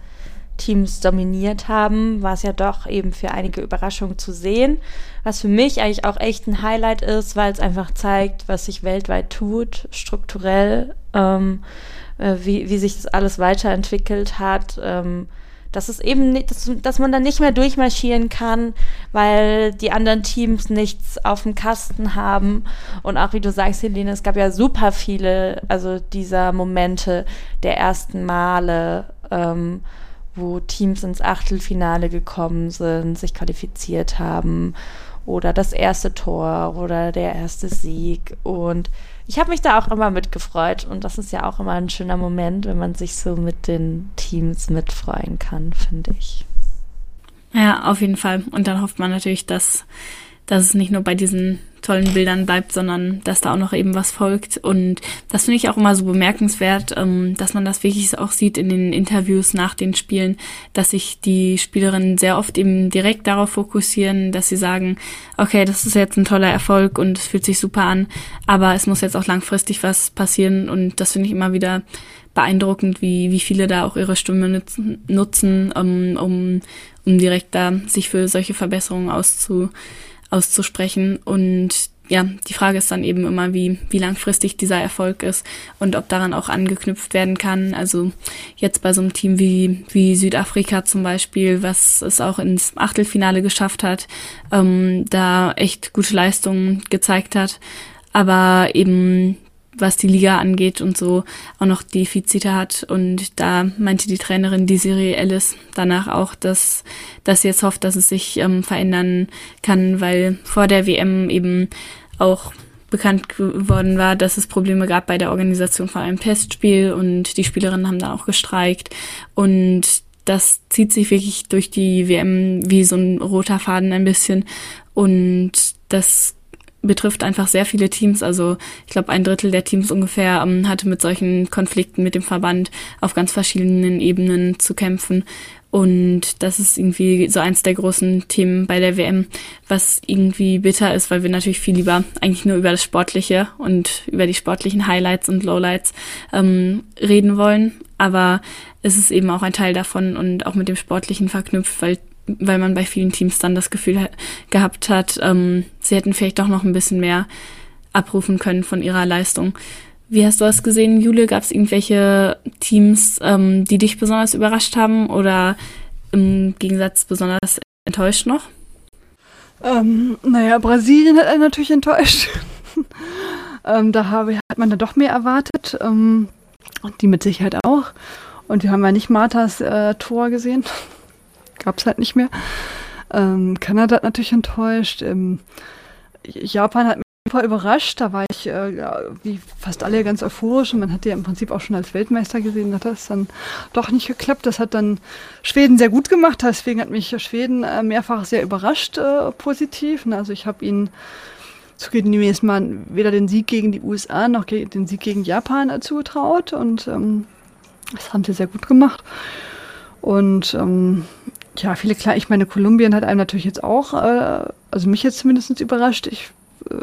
Teams dominiert haben, war es ja doch eben für einige Überraschungen zu sehen. Was für mich eigentlich auch echt ein Highlight ist, weil es einfach zeigt, was sich weltweit tut, strukturell, ähm, äh, wie, wie sich das alles weiterentwickelt hat. Ähm, dass es eben nicht, dass, dass man dann nicht mehr durchmarschieren kann, weil die anderen Teams nichts auf dem Kasten haben. Und auch wie du sagst, Helene, es gab ja super viele, also dieser Momente der ersten Male, ähm, wo Teams ins Achtelfinale gekommen sind, sich qualifiziert haben oder das erste Tor oder der erste Sieg. Und ich habe mich da auch immer mitgefreut und das ist ja auch immer ein schöner Moment, wenn man sich so mit den Teams mitfreuen kann, finde ich.
Ja, auf jeden Fall. Und dann hofft man natürlich, dass, dass es nicht nur bei diesen tollen Bildern bleibt, sondern dass da auch noch eben was folgt. Und das finde ich auch immer so bemerkenswert, ähm, dass man das wirklich auch sieht in den Interviews nach den Spielen, dass sich die Spielerinnen sehr oft eben direkt darauf fokussieren, dass sie sagen, okay, das ist jetzt ein toller Erfolg und es fühlt sich super an, aber es muss jetzt auch langfristig was passieren und das finde ich immer wieder beeindruckend, wie, wie viele da auch ihre Stimme nutzen, nutzen um, um, um direkt da sich für solche Verbesserungen auszu, auszusprechen. Und ja, die Frage ist dann eben immer, wie, wie langfristig dieser Erfolg ist und ob daran auch angeknüpft werden kann. Also jetzt bei so einem Team wie, wie Südafrika zum Beispiel, was es auch ins Achtelfinale geschafft hat, ähm, da echt gute Leistungen gezeigt hat, aber eben was die Liga angeht und so auch noch Defizite hat. Und da meinte die Trainerin, die Serie Ellis, danach auch, dass, dass sie jetzt hofft, dass es sich ähm, verändern kann, weil vor der WM eben auch bekannt geworden war, dass es Probleme gab bei der Organisation von einem Testspiel. Und die Spielerinnen haben da auch gestreikt. Und das zieht sich wirklich durch die WM wie so ein roter Faden ein bisschen. Und das betrifft einfach sehr viele Teams. Also ich glaube, ein Drittel der Teams ungefähr ähm, hatte mit solchen Konflikten mit dem Verband auf ganz verschiedenen Ebenen zu kämpfen. Und das ist irgendwie so eins der großen Themen bei der WM, was irgendwie bitter ist, weil wir natürlich viel lieber eigentlich nur über das Sportliche und über die sportlichen Highlights und Lowlights ähm, reden wollen. Aber es ist eben auch ein Teil davon und auch mit dem Sportlichen verknüpft, weil weil man bei vielen Teams dann das Gefühl gehabt hat, ähm, sie hätten vielleicht doch noch ein bisschen mehr abrufen können von ihrer Leistung. Wie hast du das gesehen, Jule? Gab es irgendwelche Teams, ähm, die dich besonders überrascht haben oder im Gegensatz besonders enttäuscht noch?
Ähm, naja, Brasilien hat einen natürlich enttäuscht. ähm, da habe, hat man da doch mehr erwartet. Ähm, und die mit Sicherheit auch. Und wir haben ja nicht Marthas äh, Tor gesehen gab es halt nicht mehr. Ähm, Kanada hat natürlich enttäuscht. Ähm, Japan hat mich super überrascht. Da war ich, äh, wie fast alle, ganz euphorisch. Und man hat ja im Prinzip auch schon als Weltmeister gesehen. Hat das dann doch nicht geklappt. Das hat dann Schweden sehr gut gemacht. Deswegen hat mich Schweden äh, mehrfach sehr überrascht, äh, positiv. Also ich habe ihnen zugegebenermaßen mal weder den Sieg gegen die USA noch den Sieg gegen Japan äh, zugetraut. Und ähm, das haben sie sehr gut gemacht. Und ähm, ja, viele klar, ich meine, Kolumbien hat einem natürlich jetzt auch, äh, also mich jetzt zumindest überrascht, ich, äh,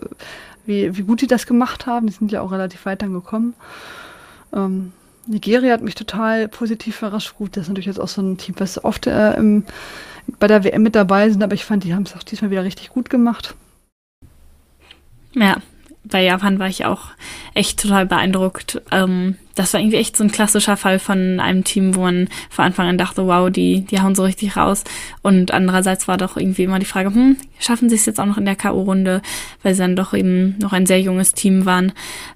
wie, wie gut die das gemacht haben. Die sind ja auch relativ weit dann gekommen. Ähm, Nigeria hat mich total positiv überrascht. Gut, das ist natürlich jetzt auch so ein Team, was oft äh, im, bei der WM mit dabei sind, aber ich fand, die haben es auch diesmal wieder richtig gut gemacht.
Ja, bei Japan war ich auch echt total beeindruckt. Ähm, das war irgendwie echt so ein klassischer Fall von einem Team, wo man von Anfang an dachte, wow, die, die hauen so richtig raus. Und andererseits war doch irgendwie immer die Frage, hm, schaffen sie es jetzt auch noch in der K.O.-Runde, weil sie dann doch eben noch ein sehr junges Team waren.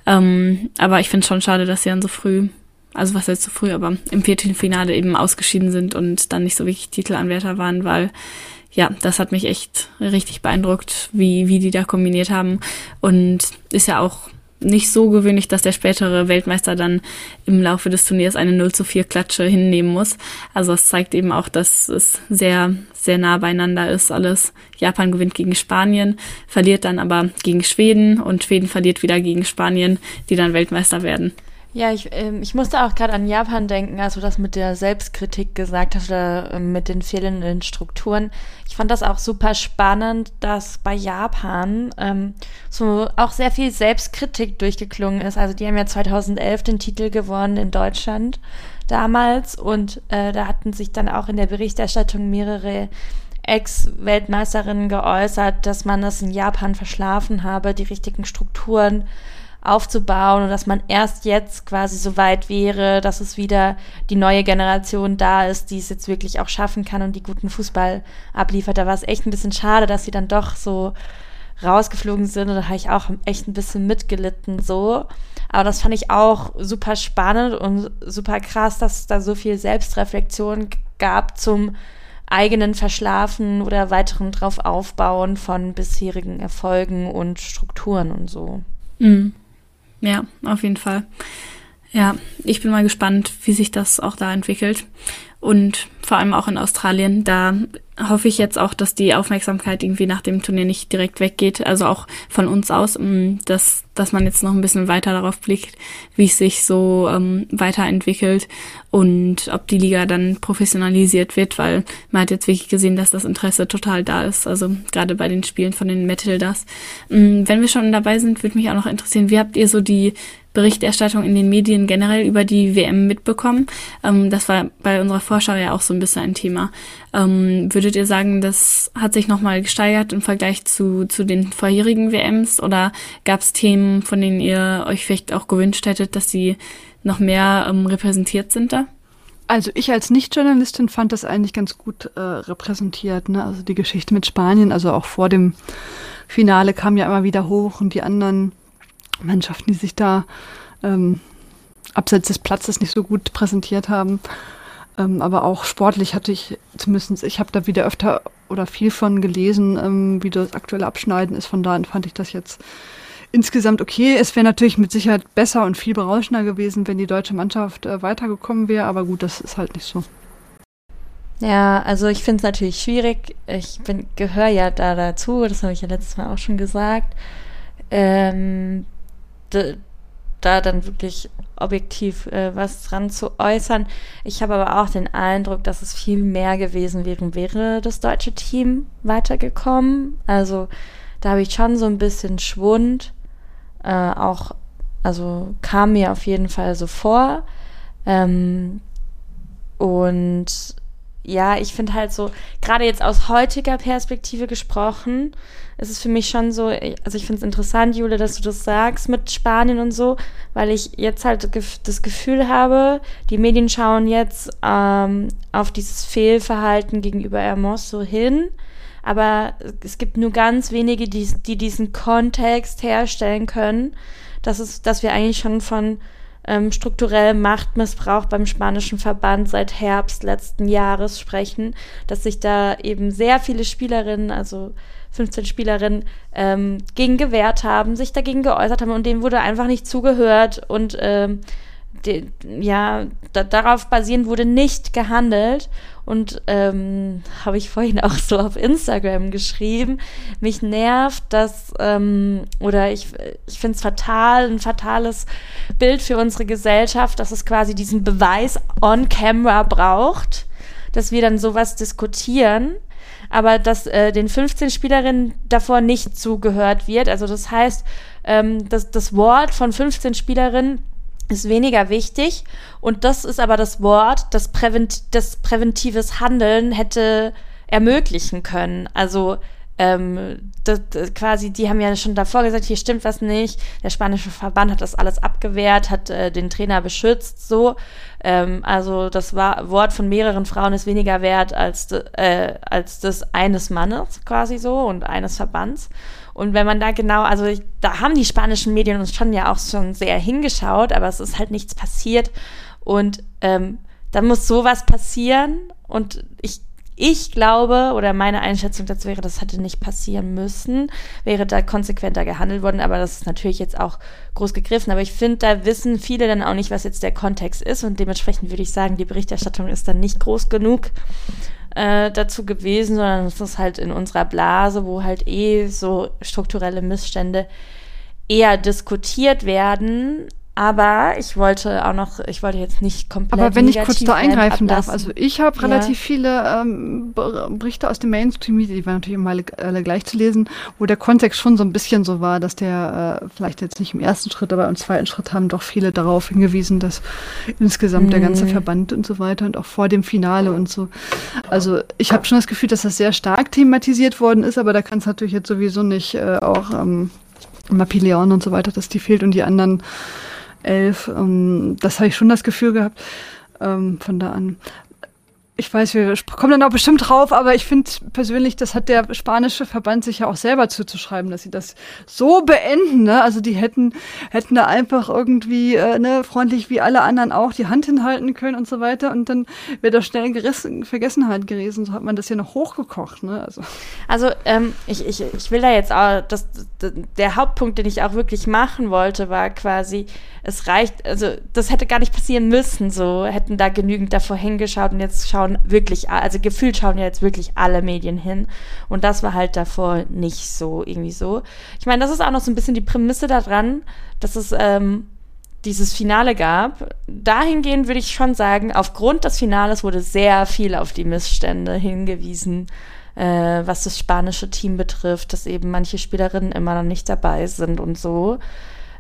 Ähm, aber ich finde es schon schade, dass sie dann so früh, also was jetzt so früh, aber im Viertelfinale eben ausgeschieden sind und dann nicht so wirklich Titelanwärter waren, weil ja, das hat mich echt richtig beeindruckt, wie, wie die da kombiniert haben. Und ist ja auch nicht so gewöhnlich, dass der spätere Weltmeister dann im Laufe des Turniers eine 0 zu 4 Klatsche hinnehmen muss. Also es zeigt eben auch, dass es sehr, sehr nah beieinander ist alles. Japan gewinnt gegen Spanien, verliert dann aber gegen Schweden und Schweden verliert wieder gegen Spanien, die dann Weltmeister werden.
Ja, ich, ähm, ich musste auch gerade an Japan denken, als du das mit der Selbstkritik gesagt hast oder äh, mit den fehlenden Strukturen. Ich fand das auch super spannend, dass bei Japan ähm, so auch sehr viel Selbstkritik durchgeklungen ist. Also die haben ja 2011 den Titel gewonnen in Deutschland damals und äh, da hatten sich dann auch in der Berichterstattung mehrere Ex-Weltmeisterinnen geäußert, dass man es in Japan verschlafen habe, die richtigen Strukturen aufzubauen und dass man erst jetzt quasi so weit wäre, dass es wieder die neue Generation da ist, die es jetzt wirklich auch schaffen kann und die guten Fußball abliefert. Da war es echt ein bisschen schade, dass sie dann doch so rausgeflogen sind da habe ich auch echt ein bisschen mitgelitten so. Aber das fand ich auch super spannend und super krass, dass es da so viel Selbstreflexion gab zum eigenen Verschlafen oder weiteren drauf aufbauen von bisherigen Erfolgen und Strukturen und so.
Mhm. Ja, auf jeden Fall. Ja, ich bin mal gespannt, wie sich das auch da entwickelt. Und vor allem auch in Australien, da hoffe ich jetzt auch, dass die Aufmerksamkeit irgendwie nach dem Turnier nicht direkt weggeht, also auch von uns aus, mm, dass, dass man jetzt noch ein bisschen weiter darauf blickt, wie es sich so ähm, weiterentwickelt und ob die Liga dann professionalisiert wird, weil man hat jetzt wirklich gesehen, dass das Interesse total da ist, also gerade bei den Spielen von den Metalders. Mm, wenn wir schon dabei sind, würde mich auch noch interessieren, wie habt ihr so die Berichterstattung in den Medien generell über die WM mitbekommen. Ähm, das war bei unserer Vorschau ja auch so ein bisschen ein Thema. Ähm, würdet ihr sagen, das hat sich nochmal gesteigert im Vergleich zu, zu den vorherigen WMs oder gab es Themen, von denen ihr euch vielleicht auch gewünscht hättet, dass sie noch mehr ähm, repräsentiert sind da?
Also ich als Nicht-Journalistin fand das eigentlich ganz gut äh, repräsentiert. Ne? Also die Geschichte mit Spanien, also auch vor dem Finale kam ja immer wieder hoch und die anderen Mannschaften, die sich da ähm, abseits des Platzes nicht so gut präsentiert haben. Ähm, aber auch sportlich hatte ich zumindest, ich habe da wieder öfter oder viel von gelesen, ähm, wie das aktuelle Abschneiden ist. Von daher fand ich das jetzt insgesamt okay. Es wäre natürlich mit Sicherheit besser und viel berauschender gewesen, wenn die deutsche Mannschaft äh, weitergekommen wäre. Aber gut, das ist halt nicht so.
Ja, also ich finde es natürlich schwierig. Ich gehöre ja da dazu, das habe ich ja letztes Mal auch schon gesagt. Ähm, da dann wirklich objektiv äh, was dran zu äußern. Ich habe aber auch den Eindruck, dass es viel mehr gewesen wäre, wäre das deutsche Team weitergekommen. Also da habe ich schon so ein bisschen Schwund. Äh, auch, also kam mir auf jeden Fall so vor. Ähm, und ja, ich finde halt so, gerade jetzt aus heutiger Perspektive gesprochen, ist es für mich schon so, also ich finde es interessant, Jule, dass du das sagst mit Spanien und so, weil ich jetzt halt das Gefühl habe, die Medien schauen jetzt ähm, auf dieses Fehlverhalten gegenüber Hermoso hin, aber es gibt nur ganz wenige, die, die diesen Kontext herstellen können, dass, es, dass wir eigentlich schon von ähm, strukturellem Machtmissbrauch beim spanischen Verband seit Herbst letzten Jahres sprechen, dass sich da eben sehr viele Spielerinnen, also 15 Spielerinnen, ähm, gegen gewehrt haben, sich dagegen geäußert haben und denen wurde einfach nicht zugehört und ähm, die, ja, da, darauf basierend wurde nicht gehandelt. Und ähm, habe ich vorhin auch so auf Instagram geschrieben. Mich nervt das, ähm, oder ich, ich finde es fatal, ein fatales Bild für unsere Gesellschaft, dass es quasi diesen Beweis on camera braucht, dass wir dann sowas diskutieren aber dass äh, den 15 Spielerinnen davor nicht zugehört wird. Also das heißt, ähm, das, das Wort von 15 Spielerinnen ist weniger wichtig. Und das ist aber das Wort, das, Prävent das präventives Handeln hätte ermöglichen können. Also ähm, das, das quasi, die haben ja schon davor gesagt, hier stimmt was nicht. Der spanische Verband hat das alles abgewehrt, hat äh, den Trainer beschützt, so. Ähm, also das war, Wort von mehreren Frauen ist weniger wert als, äh, als das eines Mannes quasi so und eines Verbands. Und wenn man da genau, also ich, da haben die spanischen Medien uns schon ja auch schon sehr hingeschaut, aber es ist halt nichts passiert. Und ähm, da muss sowas passieren. Und ich, ich glaube, oder meine Einschätzung dazu wäre, das hätte nicht passieren müssen, wäre da konsequenter gehandelt worden, aber das ist natürlich jetzt auch groß gegriffen. Aber ich finde, da wissen viele dann auch nicht, was jetzt der Kontext ist. Und dementsprechend würde ich sagen, die Berichterstattung ist dann nicht groß genug äh, dazu gewesen, sondern es ist halt in unserer Blase, wo halt eh so strukturelle Missstände eher diskutiert werden, aber ich wollte auch noch, ich wollte jetzt nicht komplett.
Aber wenn ich kurz da eingreifen darf, also ich habe relativ ja. viele ähm, Berichte aus dem Mainstream-Media, die waren natürlich immer alle, alle, gleich zu lesen, wo der Kontext schon so ein bisschen so war, dass der äh, vielleicht jetzt nicht im ersten Schritt, aber im zweiten Schritt haben doch viele darauf hingewiesen, dass insgesamt mhm. der ganze mhm. Verband und so weiter und auch vor dem Finale und so. Also ich habe schon das Gefühl, dass das sehr stark thematisiert worden ist, aber da kann es natürlich jetzt sowieso nicht äh, auch ähm, Mapileon und so weiter, dass die fehlt und die anderen elf. Ähm, das habe ich schon das Gefühl gehabt ähm, von da an ich weiß, wir kommen dann auch bestimmt drauf, aber ich finde persönlich, das hat der spanische Verband sich ja auch selber zuzuschreiben, dass sie das so beenden. Ne? Also die hätten, hätten da einfach irgendwie äh, ne, freundlich wie alle anderen auch die Hand hinhalten können und so weiter. Und dann wäre das schnell gerissen, Vergessenheit gewesen. So hat man das ja noch hochgekocht. Ne?
Also, also ähm, ich, ich, ich will da jetzt auch, das, der Hauptpunkt, den ich auch wirklich machen wollte, war quasi, es reicht, also das hätte gar nicht passieren müssen, so hätten da genügend davor hingeschaut und jetzt schauen wirklich, also gefühlt schauen ja jetzt wirklich alle Medien hin und das war halt davor nicht so irgendwie so. Ich meine, das ist auch noch so ein bisschen die Prämisse daran, dass es ähm, dieses Finale gab. Dahingehend würde ich schon sagen, aufgrund des Finales wurde sehr viel auf die Missstände hingewiesen, äh, was das spanische Team betrifft, dass eben manche Spielerinnen immer noch nicht dabei sind und so.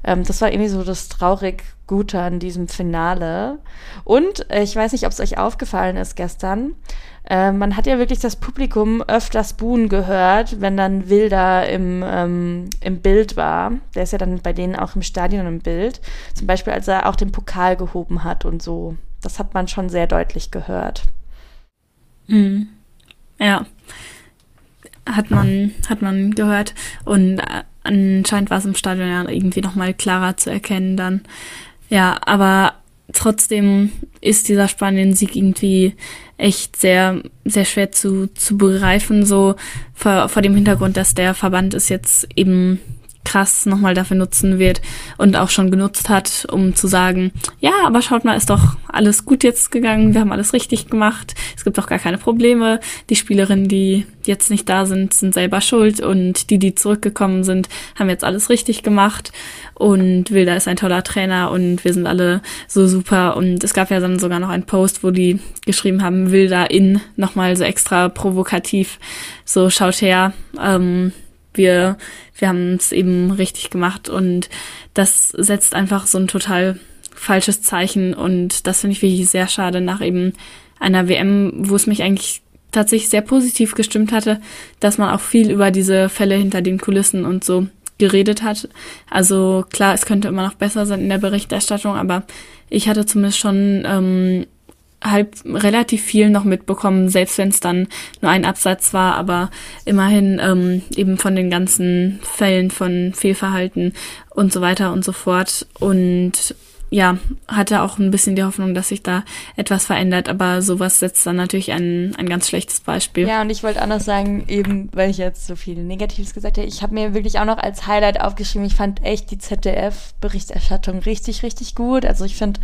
Ähm, das war irgendwie so das traurig Gute an diesem Finale. Und äh, ich weiß nicht, ob es euch aufgefallen ist gestern. Äh, man hat ja wirklich das Publikum öfters buhen gehört, wenn dann Wilder im, ähm, im Bild war. Der ist ja dann bei denen auch im Stadion im Bild. Zum Beispiel, als er auch den Pokal gehoben hat und so. Das hat man schon sehr deutlich gehört.
Mhm. Ja. Hat man, hat man gehört. Und äh, anscheinend war es im Stadion ja irgendwie nochmal klarer zu erkennen dann. Ja, aber trotzdem ist dieser Spanien-Sieg irgendwie echt sehr, sehr schwer zu, zu begreifen, so vor, vor dem Hintergrund, dass der Verband es jetzt eben krass nochmal dafür nutzen wird und auch schon genutzt hat, um zu sagen, ja, aber schaut mal, ist doch alles gut jetzt gegangen, wir haben alles richtig gemacht, es gibt doch gar keine Probleme, die Spielerinnen, die jetzt nicht da sind, sind selber schuld und die, die zurückgekommen sind, haben jetzt alles richtig gemacht und Wilda ist ein toller Trainer und wir sind alle so super. Und es gab ja dann sogar noch einen Post, wo die geschrieben haben, Wilda in nochmal so extra provokativ, so schaut her, ähm, wir, wir haben es eben richtig gemacht und das setzt einfach so ein total falsches Zeichen und das finde ich wirklich sehr schade nach eben einer WM, wo es mich eigentlich tatsächlich sehr positiv gestimmt hatte, dass man auch viel über diese Fälle hinter den Kulissen und so geredet hat. Also klar, es könnte immer noch besser sein in der Berichterstattung, aber ich hatte zumindest schon ähm, halb relativ viel noch mitbekommen, selbst wenn es dann nur ein Absatz war, aber immerhin ähm, eben von den ganzen Fällen von Fehlverhalten und so weiter und so fort. Und ja, hatte auch ein bisschen die Hoffnung, dass sich da etwas verändert, aber sowas setzt dann natürlich ein, ein ganz schlechtes Beispiel.
Ja, und ich wollte auch noch sagen, eben, weil ich jetzt so viel Negatives gesagt habe, ich habe mir wirklich auch noch als Highlight aufgeschrieben, ich fand echt die ZDF-Berichterstattung richtig, richtig gut. Also ich finde,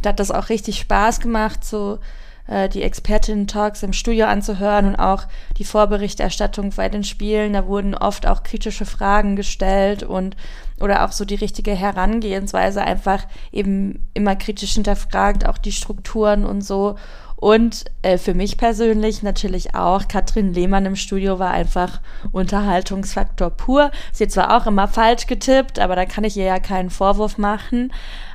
da hat das auch richtig Spaß gemacht, so äh, die Expertinnen-Talks im Studio anzuhören und auch die Vorberichterstattung bei den Spielen. Da wurden oft auch kritische Fragen gestellt und oder auch so die richtige Herangehensweise einfach eben immer kritisch hinterfragt, auch die Strukturen und so. Und äh, für mich persönlich natürlich auch, Katrin Lehmann im Studio war einfach Unterhaltungsfaktor pur. Sie hat zwar auch immer falsch getippt, aber da kann ich ihr ja keinen Vorwurf machen.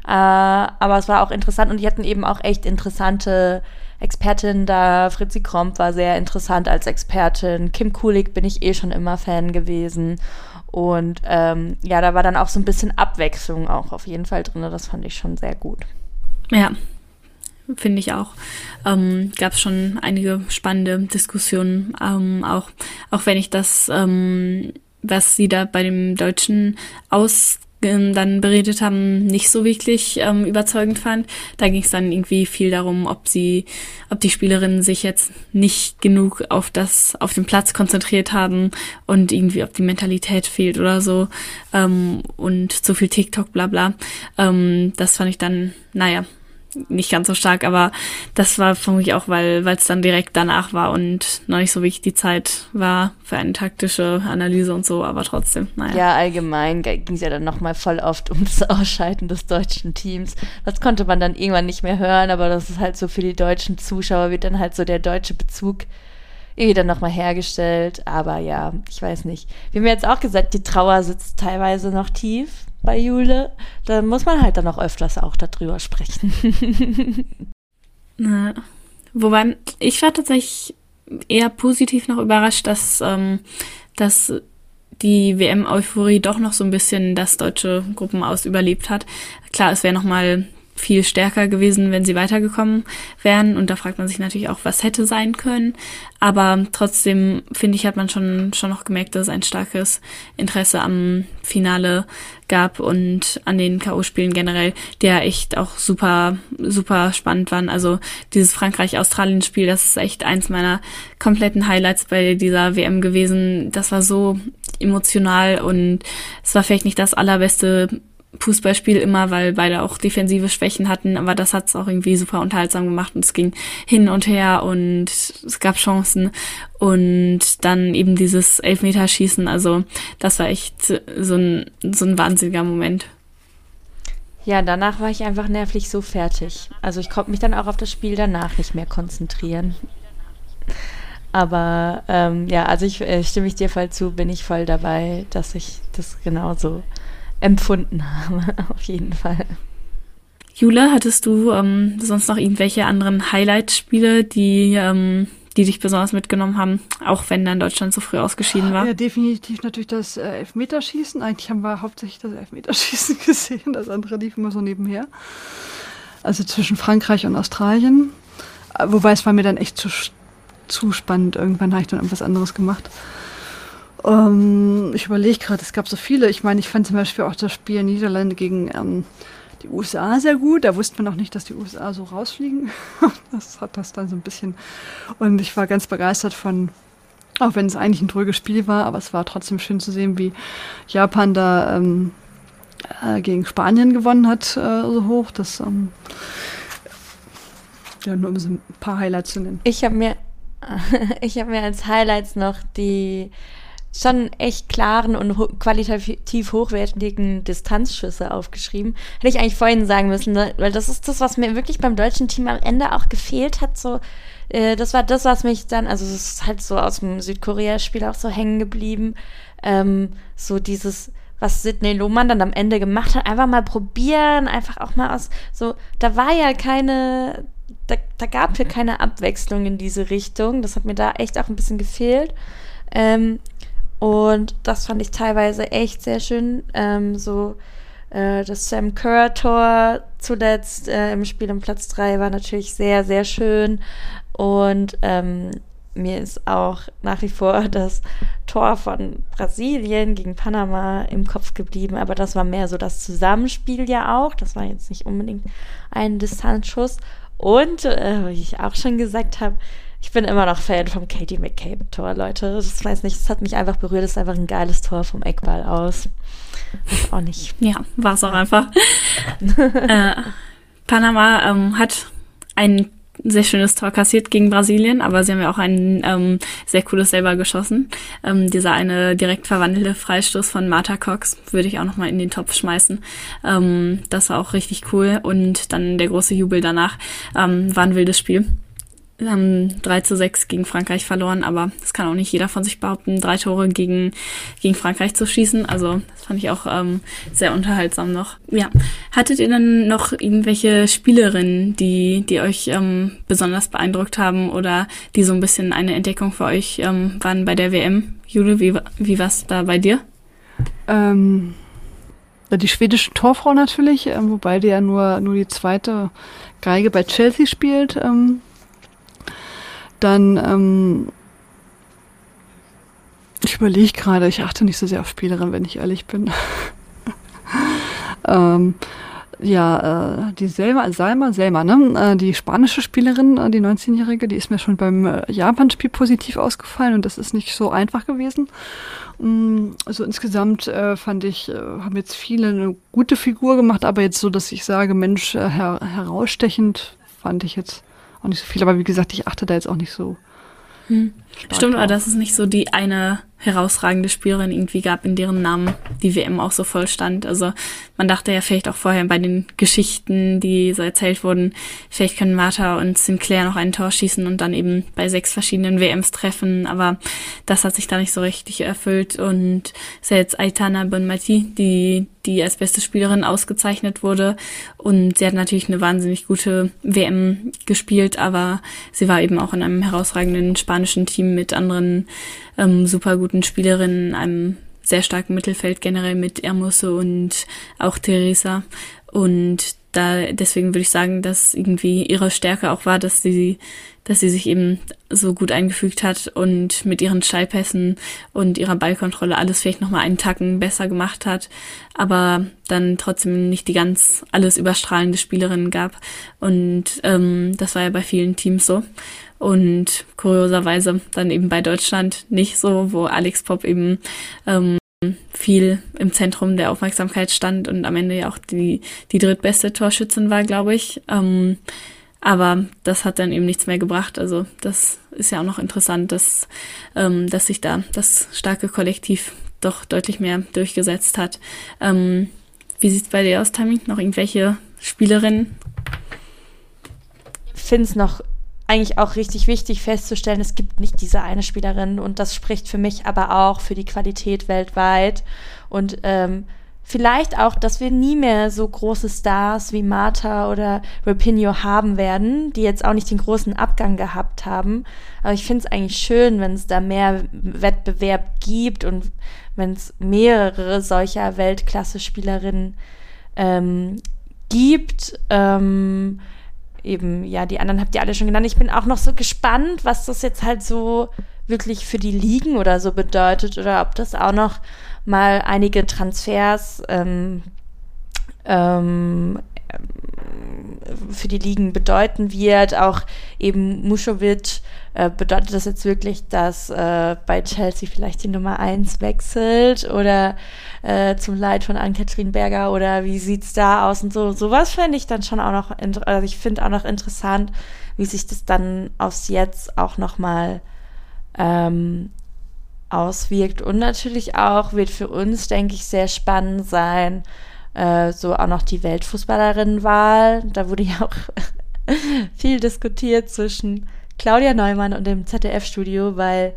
Äh, aber es war auch interessant und die hatten eben auch echt interessante Expertinnen da. Fritzi Kromp war sehr interessant als Expertin. Kim Kulig bin ich eh schon immer Fan gewesen. Und ähm, ja, da war dann auch so ein bisschen Abwechslung auch auf jeden Fall drin. Das fand ich schon sehr gut.
Ja, finde ich auch. Ähm, Gab es schon einige spannende Diskussionen, ähm, auch, auch wenn ich das, ähm, was sie da bei dem Deutschen aus ähm, dann beredet haben, nicht so wirklich ähm, überzeugend fand. Da ging es dann irgendwie viel darum, ob sie, ob die Spielerinnen sich jetzt nicht genug auf das, auf den Platz konzentriert haben und irgendwie, ob die Mentalität fehlt oder so ähm, und zu viel TikTok, bla bla. Ähm, das fand ich dann, naja, nicht ganz so stark, aber das war vermutlich auch, weil es dann direkt danach war und noch nicht so wirklich die Zeit war für eine taktische Analyse und so, aber trotzdem, naja.
Ja, allgemein ging es ja dann nochmal voll oft ums Ausschalten des deutschen Teams. Das konnte man dann irgendwann nicht mehr hören, aber das ist halt so für die deutschen Zuschauer, wird dann halt so der deutsche Bezug irgendwie dann nochmal hergestellt. Aber ja, ich weiß nicht. Wir haben jetzt auch gesagt, die Trauer sitzt teilweise noch tief bei Jule. Da muss man halt dann auch öfters auch darüber sprechen.
Na, wobei, ich war tatsächlich eher positiv noch überrascht, dass, ähm, dass die WM-Euphorie doch noch so ein bisschen das deutsche Gruppenaus überlebt hat. Klar, es wäre nochmal viel stärker gewesen, wenn sie weitergekommen wären. Und da fragt man sich natürlich auch, was hätte sein können. Aber trotzdem, finde ich, hat man schon, schon noch gemerkt, dass es ein starkes Interesse am Finale gab und an den K.O.-Spielen generell, der echt auch super, super spannend waren. Also dieses Frankreich-Australien-Spiel, das ist echt eins meiner kompletten Highlights bei dieser WM gewesen. Das war so emotional und es war vielleicht nicht das allerbeste Fußballspiel immer, weil beide auch defensive Schwächen hatten, aber das hat es auch irgendwie super unterhaltsam gemacht und es ging hin und her und es gab Chancen und dann eben dieses Elfmeterschießen, also das war echt so ein, so ein wahnsinniger Moment.
Ja, danach war ich einfach nervlich so fertig. Also ich konnte mich dann auch auf das Spiel danach nicht mehr konzentrieren. Aber ähm, ja, also ich äh, stimme ich dir voll zu, bin ich voll dabei, dass ich das genauso empfunden habe, auf jeden Fall.
Jule, hattest du ähm, sonst noch irgendwelche anderen Highlight-Spiele, die, ähm, die dich besonders mitgenommen haben, auch wenn dann Deutschland so früh ausgeschieden war?
Ja, definitiv natürlich das äh, Elfmeterschießen. Eigentlich haben wir hauptsächlich das Elfmeterschießen gesehen, das andere lief immer so nebenher. Also zwischen Frankreich und Australien. Äh, wobei es war mir dann echt zu, zu spannend. Irgendwann habe ich dann irgendwas anderes gemacht. Ähm, ich überlege gerade, es gab so viele. Ich meine, ich fand zum Beispiel auch das Spiel Niederlande gegen ähm, die USA sehr gut. Da wusste man auch nicht, dass die USA so rausfliegen. das hat das dann so ein bisschen. Und ich war ganz begeistert von, auch wenn es eigentlich ein dröges Spiel war, aber es war trotzdem schön zu sehen, wie Japan da ähm, äh, gegen Spanien gewonnen hat, äh, so hoch. Das, ähm, ja, nur um so ein paar Highlights zu nennen.
Ich habe mir, ich habe mir als Highlights noch die schon echt klaren und ho qualitativ hochwertigen Distanzschüsse aufgeschrieben. Hätte ich eigentlich vorhin sagen müssen, ne? weil das ist das, was mir wirklich beim deutschen Team am Ende auch gefehlt hat. So, äh, das war das, was mich dann, also es ist halt so aus dem Südkorea-Spiel auch so hängen geblieben. Ähm, so dieses, was Sidney Lohmann dann am Ende gemacht hat, einfach mal probieren, einfach auch mal aus, so, da war ja keine, da, da gab ja keine Abwechslung in diese Richtung. Das hat mir da echt auch ein bisschen gefehlt. Ähm, und das fand ich teilweise echt sehr schön. Ähm, so äh, das Sam Kerr-Tor zuletzt äh, im Spiel um Platz 3 war natürlich sehr, sehr schön. Und ähm, mir ist auch nach wie vor das Tor von Brasilien gegen Panama im Kopf geblieben, aber das war mehr so das Zusammenspiel ja auch. Das war jetzt nicht unbedingt ein Distanzschuss. Und, äh, wie ich auch schon gesagt habe, ich bin immer noch Fan vom Katie McCabe-Tor, Leute. Das weiß nicht, es hat mich einfach berührt. Das ist einfach ein geiles Tor vom Eckball aus. Weiß auch nicht.
Ja, war es auch einfach. äh, Panama ähm, hat ein sehr schönes Tor kassiert gegen Brasilien, aber sie haben ja auch ein ähm, sehr cooles selber geschossen. Ähm, dieser eine direkt verwandelte Freistoß von Martha Cox würde ich auch nochmal in den Topf schmeißen. Ähm, das war auch richtig cool und dann der große Jubel danach ähm, war ein wildes Spiel. Wir haben 3 zu 6 gegen Frankreich verloren, aber das kann auch nicht jeder von sich behaupten, drei Tore gegen, gegen Frankreich zu schießen. Also das fand ich auch ähm, sehr unterhaltsam noch. Ja. Hattet ihr dann noch irgendwelche Spielerinnen, die, die euch ähm, besonders beeindruckt haben oder die so ein bisschen eine Entdeckung für euch ähm, waren bei der WM? Jule, wie, wie war es da bei dir?
Ähm, die schwedische Torfrau natürlich, äh, wobei die ja nur, nur die zweite Geige bei Chelsea spielt. Ähm dann, ähm, ich überlege gerade, ich achte nicht so sehr auf Spielerin, wenn ich ehrlich bin. ähm, ja, äh, die Selma, Salma, Selma, ne? Äh, die spanische Spielerin, äh, die 19-Jährige, die ist mir schon beim äh, Japan-Spiel positiv ausgefallen und das ist nicht so einfach gewesen. Mm, also insgesamt äh, fand ich, äh, haben jetzt viele eine gute Figur gemacht, aber jetzt so, dass ich sage, Mensch, äh, her herausstechend fand ich jetzt auch nicht so viel. Aber wie gesagt, ich achte da jetzt auch nicht so.
Hm. Stimmt, aber das ist nicht so die eine herausragende Spielerin irgendwie gab, in deren Namen die WM auch so voll stand. Also man dachte ja vielleicht auch vorher bei den Geschichten, die so erzählt wurden, vielleicht können Martha und Sinclair noch ein Tor schießen und dann eben bei sechs verschiedenen WMs treffen, aber das hat sich da nicht so richtig erfüllt und es ist ja jetzt Aitana Bonmati, die die als beste Spielerin ausgezeichnet wurde und sie hat natürlich eine wahnsinnig gute WM gespielt, aber sie war eben auch in einem herausragenden spanischen Team mit anderen ähm, super guten Spielerinnen, einem sehr starken Mittelfeld generell mit Hermoso und auch Teresa. Und da deswegen würde ich sagen, dass irgendwie ihre Stärke auch war, dass sie, dass sie sich eben so gut eingefügt hat und mit ihren Steilpässen und ihrer Ballkontrolle alles vielleicht nochmal einen Tacken besser gemacht hat, aber dann trotzdem nicht die ganz alles überstrahlende Spielerin gab. Und ähm, das war ja bei vielen Teams so und kurioserweise dann eben bei Deutschland nicht so, wo Alex Pop eben ähm, viel im Zentrum der Aufmerksamkeit stand und am Ende ja auch die, die drittbeste Torschützin war, glaube ich. Ähm, aber das hat dann eben nichts mehr gebracht. Also das ist ja auch noch interessant, dass, ähm, dass sich da das starke Kollektiv doch deutlich mehr durchgesetzt hat. Ähm, wie sieht's bei dir aus, Tammy? Noch irgendwelche Spielerinnen?
Ich finde es noch eigentlich auch richtig wichtig festzustellen, es gibt nicht diese eine Spielerin und das spricht für mich aber auch für die Qualität weltweit und ähm, vielleicht auch, dass wir nie mehr so große Stars wie Marta oder Rapinho haben werden, die jetzt auch nicht den großen Abgang gehabt haben. Aber ich finde es eigentlich schön, wenn es da mehr Wettbewerb gibt und wenn es mehrere solcher Weltklasse-Spielerinnen ähm, gibt. Ähm, eben, ja, die anderen habt ihr alle schon genannt. Ich bin auch noch so gespannt, was das jetzt halt so wirklich für die Ligen oder so bedeutet oder ob das auch noch mal einige Transfers ähm, ähm, für die Ligen bedeuten wird. Auch eben Muschowitsch äh, bedeutet das jetzt wirklich, dass äh, bei Chelsea vielleicht die Nummer 1 wechselt oder äh, zum Leid von Ann-Kathrin Berger oder wie sieht's da aus und so. Sowas fände ich dann schon auch noch, also ich finde auch noch interessant, wie sich das dann aufs Jetzt auch nochmal ähm, auswirkt. Und natürlich auch wird für uns, denke ich, sehr spannend sein, äh, so auch noch die Weltfußballerinnenwahl. Da wurde ja auch viel diskutiert zwischen Claudia Neumann und dem ZDF-Studio, weil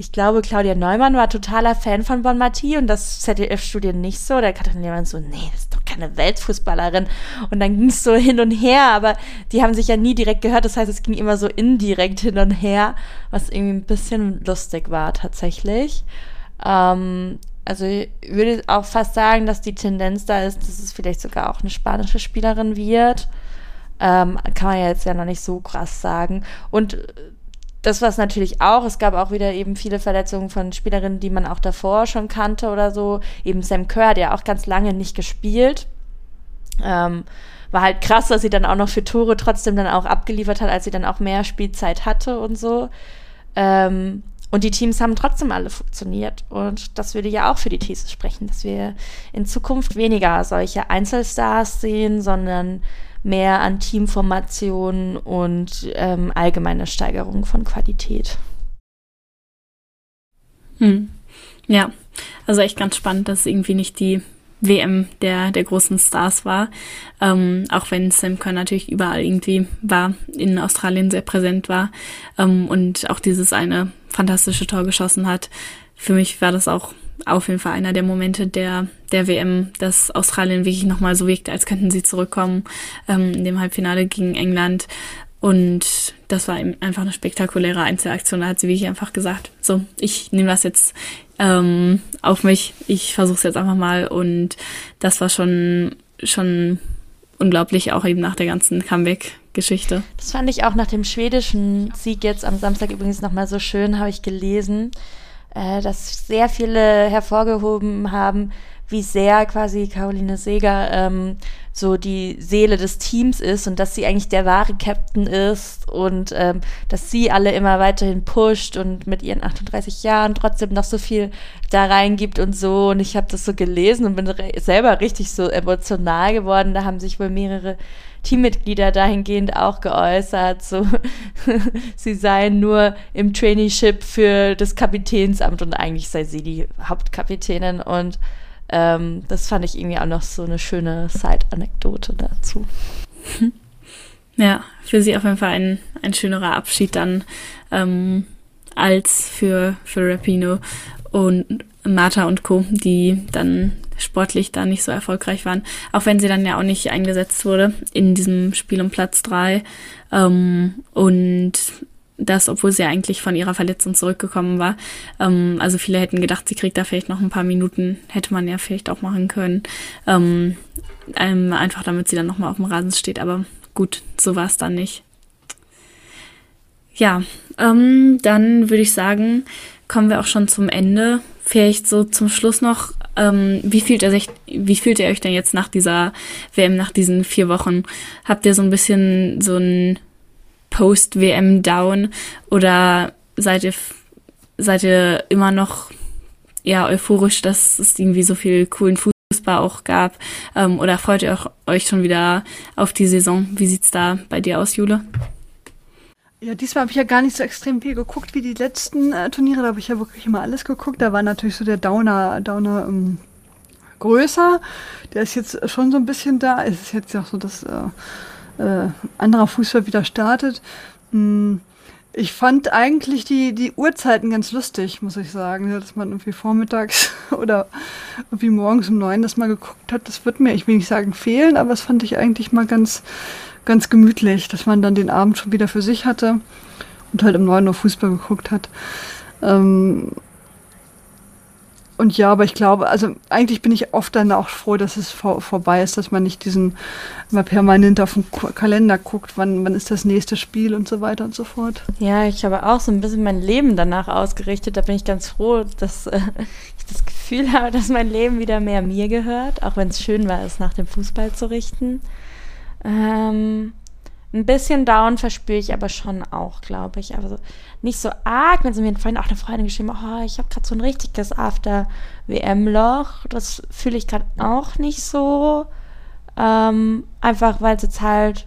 ich glaube, Claudia Neumann war totaler Fan von Bon Mati und das ZDF-Studio nicht so. Da dann jemand so, nee, das ist doch keine Weltfußballerin. Und dann ging es so hin und her, aber die haben sich ja nie direkt gehört. Das heißt, es ging immer so indirekt hin und her, was irgendwie ein bisschen lustig war tatsächlich. Ähm, also ich würde auch fast sagen, dass die Tendenz da ist, dass es vielleicht sogar auch eine spanische Spielerin wird. Ähm, kann man ja jetzt ja noch nicht so krass sagen. Und das war es natürlich auch. Es gab auch wieder eben viele Verletzungen von Spielerinnen, die man auch davor schon kannte oder so. Eben Sam Kerr ja auch ganz lange nicht gespielt. Ähm, war halt krass, dass sie dann auch noch für Tore trotzdem dann auch abgeliefert hat, als sie dann auch mehr Spielzeit hatte und so. Ähm, und die Teams haben trotzdem alle funktioniert. Und das würde ja auch für die These sprechen, dass wir in Zukunft weniger solche Einzelstars sehen, sondern mehr an Teamformationen und ähm, allgemeine Steigerung von Qualität.
Hm. Ja, also echt ganz spannend, dass irgendwie nicht die WM der, der großen Stars war. Ähm, auch wenn Sam Kerr natürlich überall irgendwie war, in Australien sehr präsent war ähm, und auch dieses eine fantastische Tor geschossen hat. Für mich war das auch auf jeden Fall einer der Momente der, der WM, dass Australien wirklich nochmal so wirkt, als könnten sie zurückkommen ähm, in dem Halbfinale gegen England. Und das war einfach eine spektakuläre Einzelaktion. Da hat sie wirklich einfach gesagt, so, ich nehme das jetzt ähm, auf mich, ich versuche es jetzt einfach mal. Und das war schon, schon unglaublich, auch eben nach der ganzen Comeback-Geschichte.
Das fand ich auch nach dem schwedischen Sieg jetzt am Samstag übrigens nochmal so schön, habe ich gelesen äh, dass sehr viele hervorgehoben haben, wie sehr quasi Caroline Seger ähm, so die Seele des Teams ist und dass sie eigentlich der wahre Captain ist und ähm, dass sie alle immer weiterhin pusht und mit ihren 38 Jahren trotzdem noch so viel da reingibt und so. Und ich habe das so gelesen und bin selber richtig so emotional geworden. Da haben sich wohl mehrere Teammitglieder dahingehend auch geäußert, so sie seien nur im Traineeship für das Kapitänsamt und eigentlich sei sie die Hauptkapitänin und ähm, das fand ich irgendwie auch noch so eine schöne Side-Anekdote dazu.
Ja, für sie auf jeden Fall ein, ein schönerer Abschied dann ähm, als für, für Rapino und Martha und Co., die dann sportlich da nicht so erfolgreich waren, auch wenn sie dann ja auch nicht eingesetzt wurde in diesem Spiel um Platz drei ähm, und das, obwohl sie eigentlich von ihrer Verletzung zurückgekommen war. Ähm, also viele hätten gedacht, sie kriegt da vielleicht noch ein paar Minuten, hätte man ja vielleicht auch machen können. Ähm, ähm, einfach damit sie dann nochmal auf dem Rasen steht, aber gut, so war es dann nicht. Ja, ähm, dann würde ich sagen, kommen wir auch schon zum Ende. Vielleicht so zum Schluss noch ähm, wie, fühlt er sich, wie fühlt ihr euch denn jetzt nach dieser WM, nach diesen vier Wochen? Habt ihr so ein bisschen so ein Post-WM-Down oder seid ihr, seid ihr immer noch eher euphorisch, dass es irgendwie so viel coolen Fußball auch gab? Ähm, oder freut ihr euch schon wieder auf die Saison? Wie sieht's da bei dir aus, Jule?
Ja, diesmal habe ich ja gar nicht so extrem viel geguckt wie die letzten äh, Turniere. Da habe ich ja wirklich immer alles geguckt. Da war natürlich so der Downer, Downer ähm, größer. Der ist jetzt schon so ein bisschen da. Es ist jetzt ja auch so, dass äh, äh, anderer Fußball wieder startet. Hm, ich fand eigentlich die, die Uhrzeiten ganz lustig, muss ich sagen. Dass man irgendwie vormittags oder irgendwie morgens um neun das mal geguckt hat. Das wird mir, ich will nicht sagen fehlen, aber das fand ich eigentlich mal ganz ganz gemütlich, dass man dann den Abend schon wieder für sich hatte und halt um 9 Uhr Fußball geguckt hat. Ähm und ja, aber ich glaube, also eigentlich bin ich oft dann auch froh, dass es vor, vorbei ist, dass man nicht diesen immer permanent auf den Kalender guckt, wann, wann ist das nächste Spiel und so weiter und so fort.
Ja, ich habe auch so ein bisschen mein Leben danach ausgerichtet. Da bin ich ganz froh, dass äh, ich das Gefühl habe, dass mein Leben wieder mehr mir gehört, auch wenn es schön war, es nach dem Fußball zu richten. Ähm, ein bisschen down verspüre ich aber schon auch, glaube ich. Also nicht so arg, wenn sie mir vorhin auch eine Freundin geschrieben oh, ich habe gerade so ein richtiges After-WM-Loch. Das fühle ich gerade auch nicht so. Ähm, einfach weil es jetzt halt,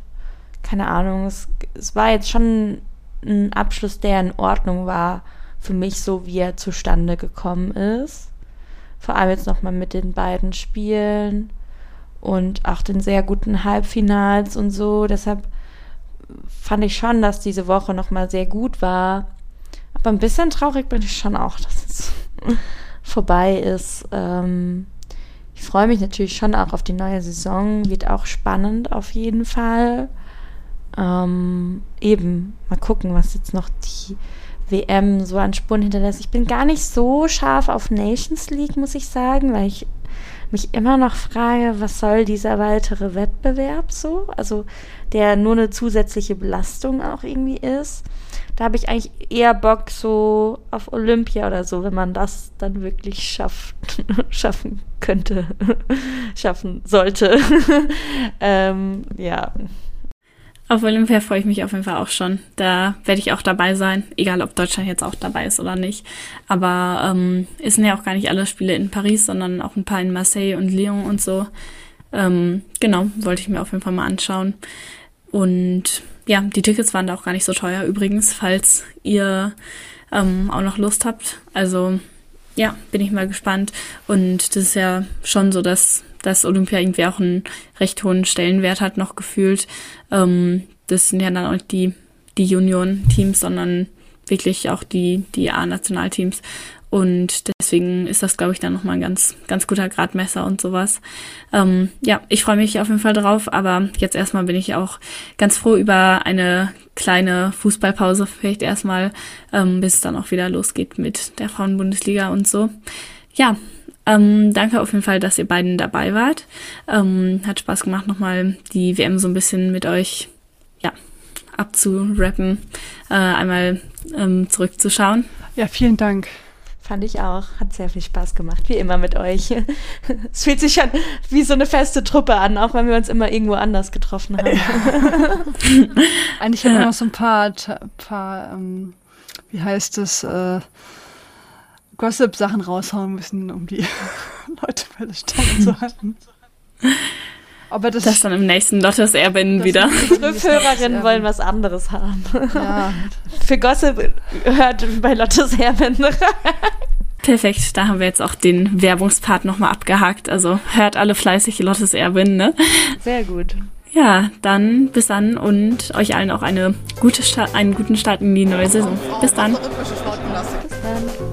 keine Ahnung, es, es war jetzt schon ein Abschluss, der in Ordnung war für mich, so wie er zustande gekommen ist. Vor allem jetzt nochmal mit den beiden Spielen und auch den sehr guten Halbfinals und so. Deshalb fand ich schon, dass diese Woche nochmal sehr gut war. Aber ein bisschen traurig bin ich schon auch, dass es vorbei ist. Ähm, ich freue mich natürlich schon auch auf die neue Saison. Wird auch spannend auf jeden Fall. Ähm, eben, mal gucken, was jetzt noch die WM so an Spuren hinterlässt. Ich bin gar nicht so scharf auf Nations League, muss ich sagen, weil ich mich immer noch frage, was soll dieser weitere Wettbewerb so? Also der nur eine zusätzliche Belastung auch irgendwie ist. Da habe ich eigentlich eher Bock so auf Olympia oder so, wenn man das dann wirklich schafft, schaffen könnte, schaffen sollte. ähm, ja.
Auf Olympia freue ich mich auf jeden Fall auch schon. Da werde ich auch dabei sein, egal ob Deutschland jetzt auch dabei ist oder nicht. Aber ähm, es sind ja auch gar nicht alle Spiele in Paris, sondern auch ein paar in Marseille und Lyon und so. Ähm, genau, wollte ich mir auf jeden Fall mal anschauen. Und ja, die Tickets waren da auch gar nicht so teuer übrigens, falls ihr ähm, auch noch Lust habt. Also ja, bin ich mal gespannt. Und das ist ja schon so, dass dass Olympia irgendwie auch einen recht hohen Stellenwert hat, noch gefühlt. Ähm, das sind ja dann auch die, die Union-Teams, sondern wirklich auch die, die A-Nationalteams. Und deswegen ist das, glaube ich, dann nochmal ein ganz, ganz guter Gradmesser und sowas. Ähm, ja, ich freue mich auf jeden Fall drauf, aber jetzt erstmal bin ich auch ganz froh über eine kleine Fußballpause, vielleicht erstmal, ähm, bis es dann auch wieder losgeht mit der Frauenbundesliga und so. Ja, ähm, danke auf jeden Fall, dass ihr beiden dabei wart. Ähm, hat Spaß gemacht, nochmal die WM so ein bisschen mit euch ja, abzurappen, äh, einmal ähm, zurückzuschauen.
Ja, vielen Dank.
Fand ich auch. Hat sehr viel Spaß gemacht, wie immer mit euch. Es fühlt sich schon wie so eine feste Truppe an, auch wenn wir uns immer irgendwo anders getroffen haben.
Ja. Eigentlich haben wir noch so ein paar, paar ähm, wie heißt es, äh, Gossip-Sachen raushauen müssen, um die Leute bei der Stange zu halten.
Aber das, das dann im nächsten Lottes Erbinnen wieder.
Hörerinnen wollen was anderes haben. Ja. Für Gossip hört bei Lottes Erbinnen
Perfekt, da haben wir jetzt auch den Werbungspart nochmal abgehakt. Also hört alle fleißig Lottes Erbinnen, ne?
Sehr gut.
Ja, dann bis dann und euch allen auch eine gute einen guten Start in die neue Saison. Bis dann. Bis
dann.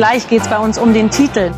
Gleich geht es bei uns um den Titel.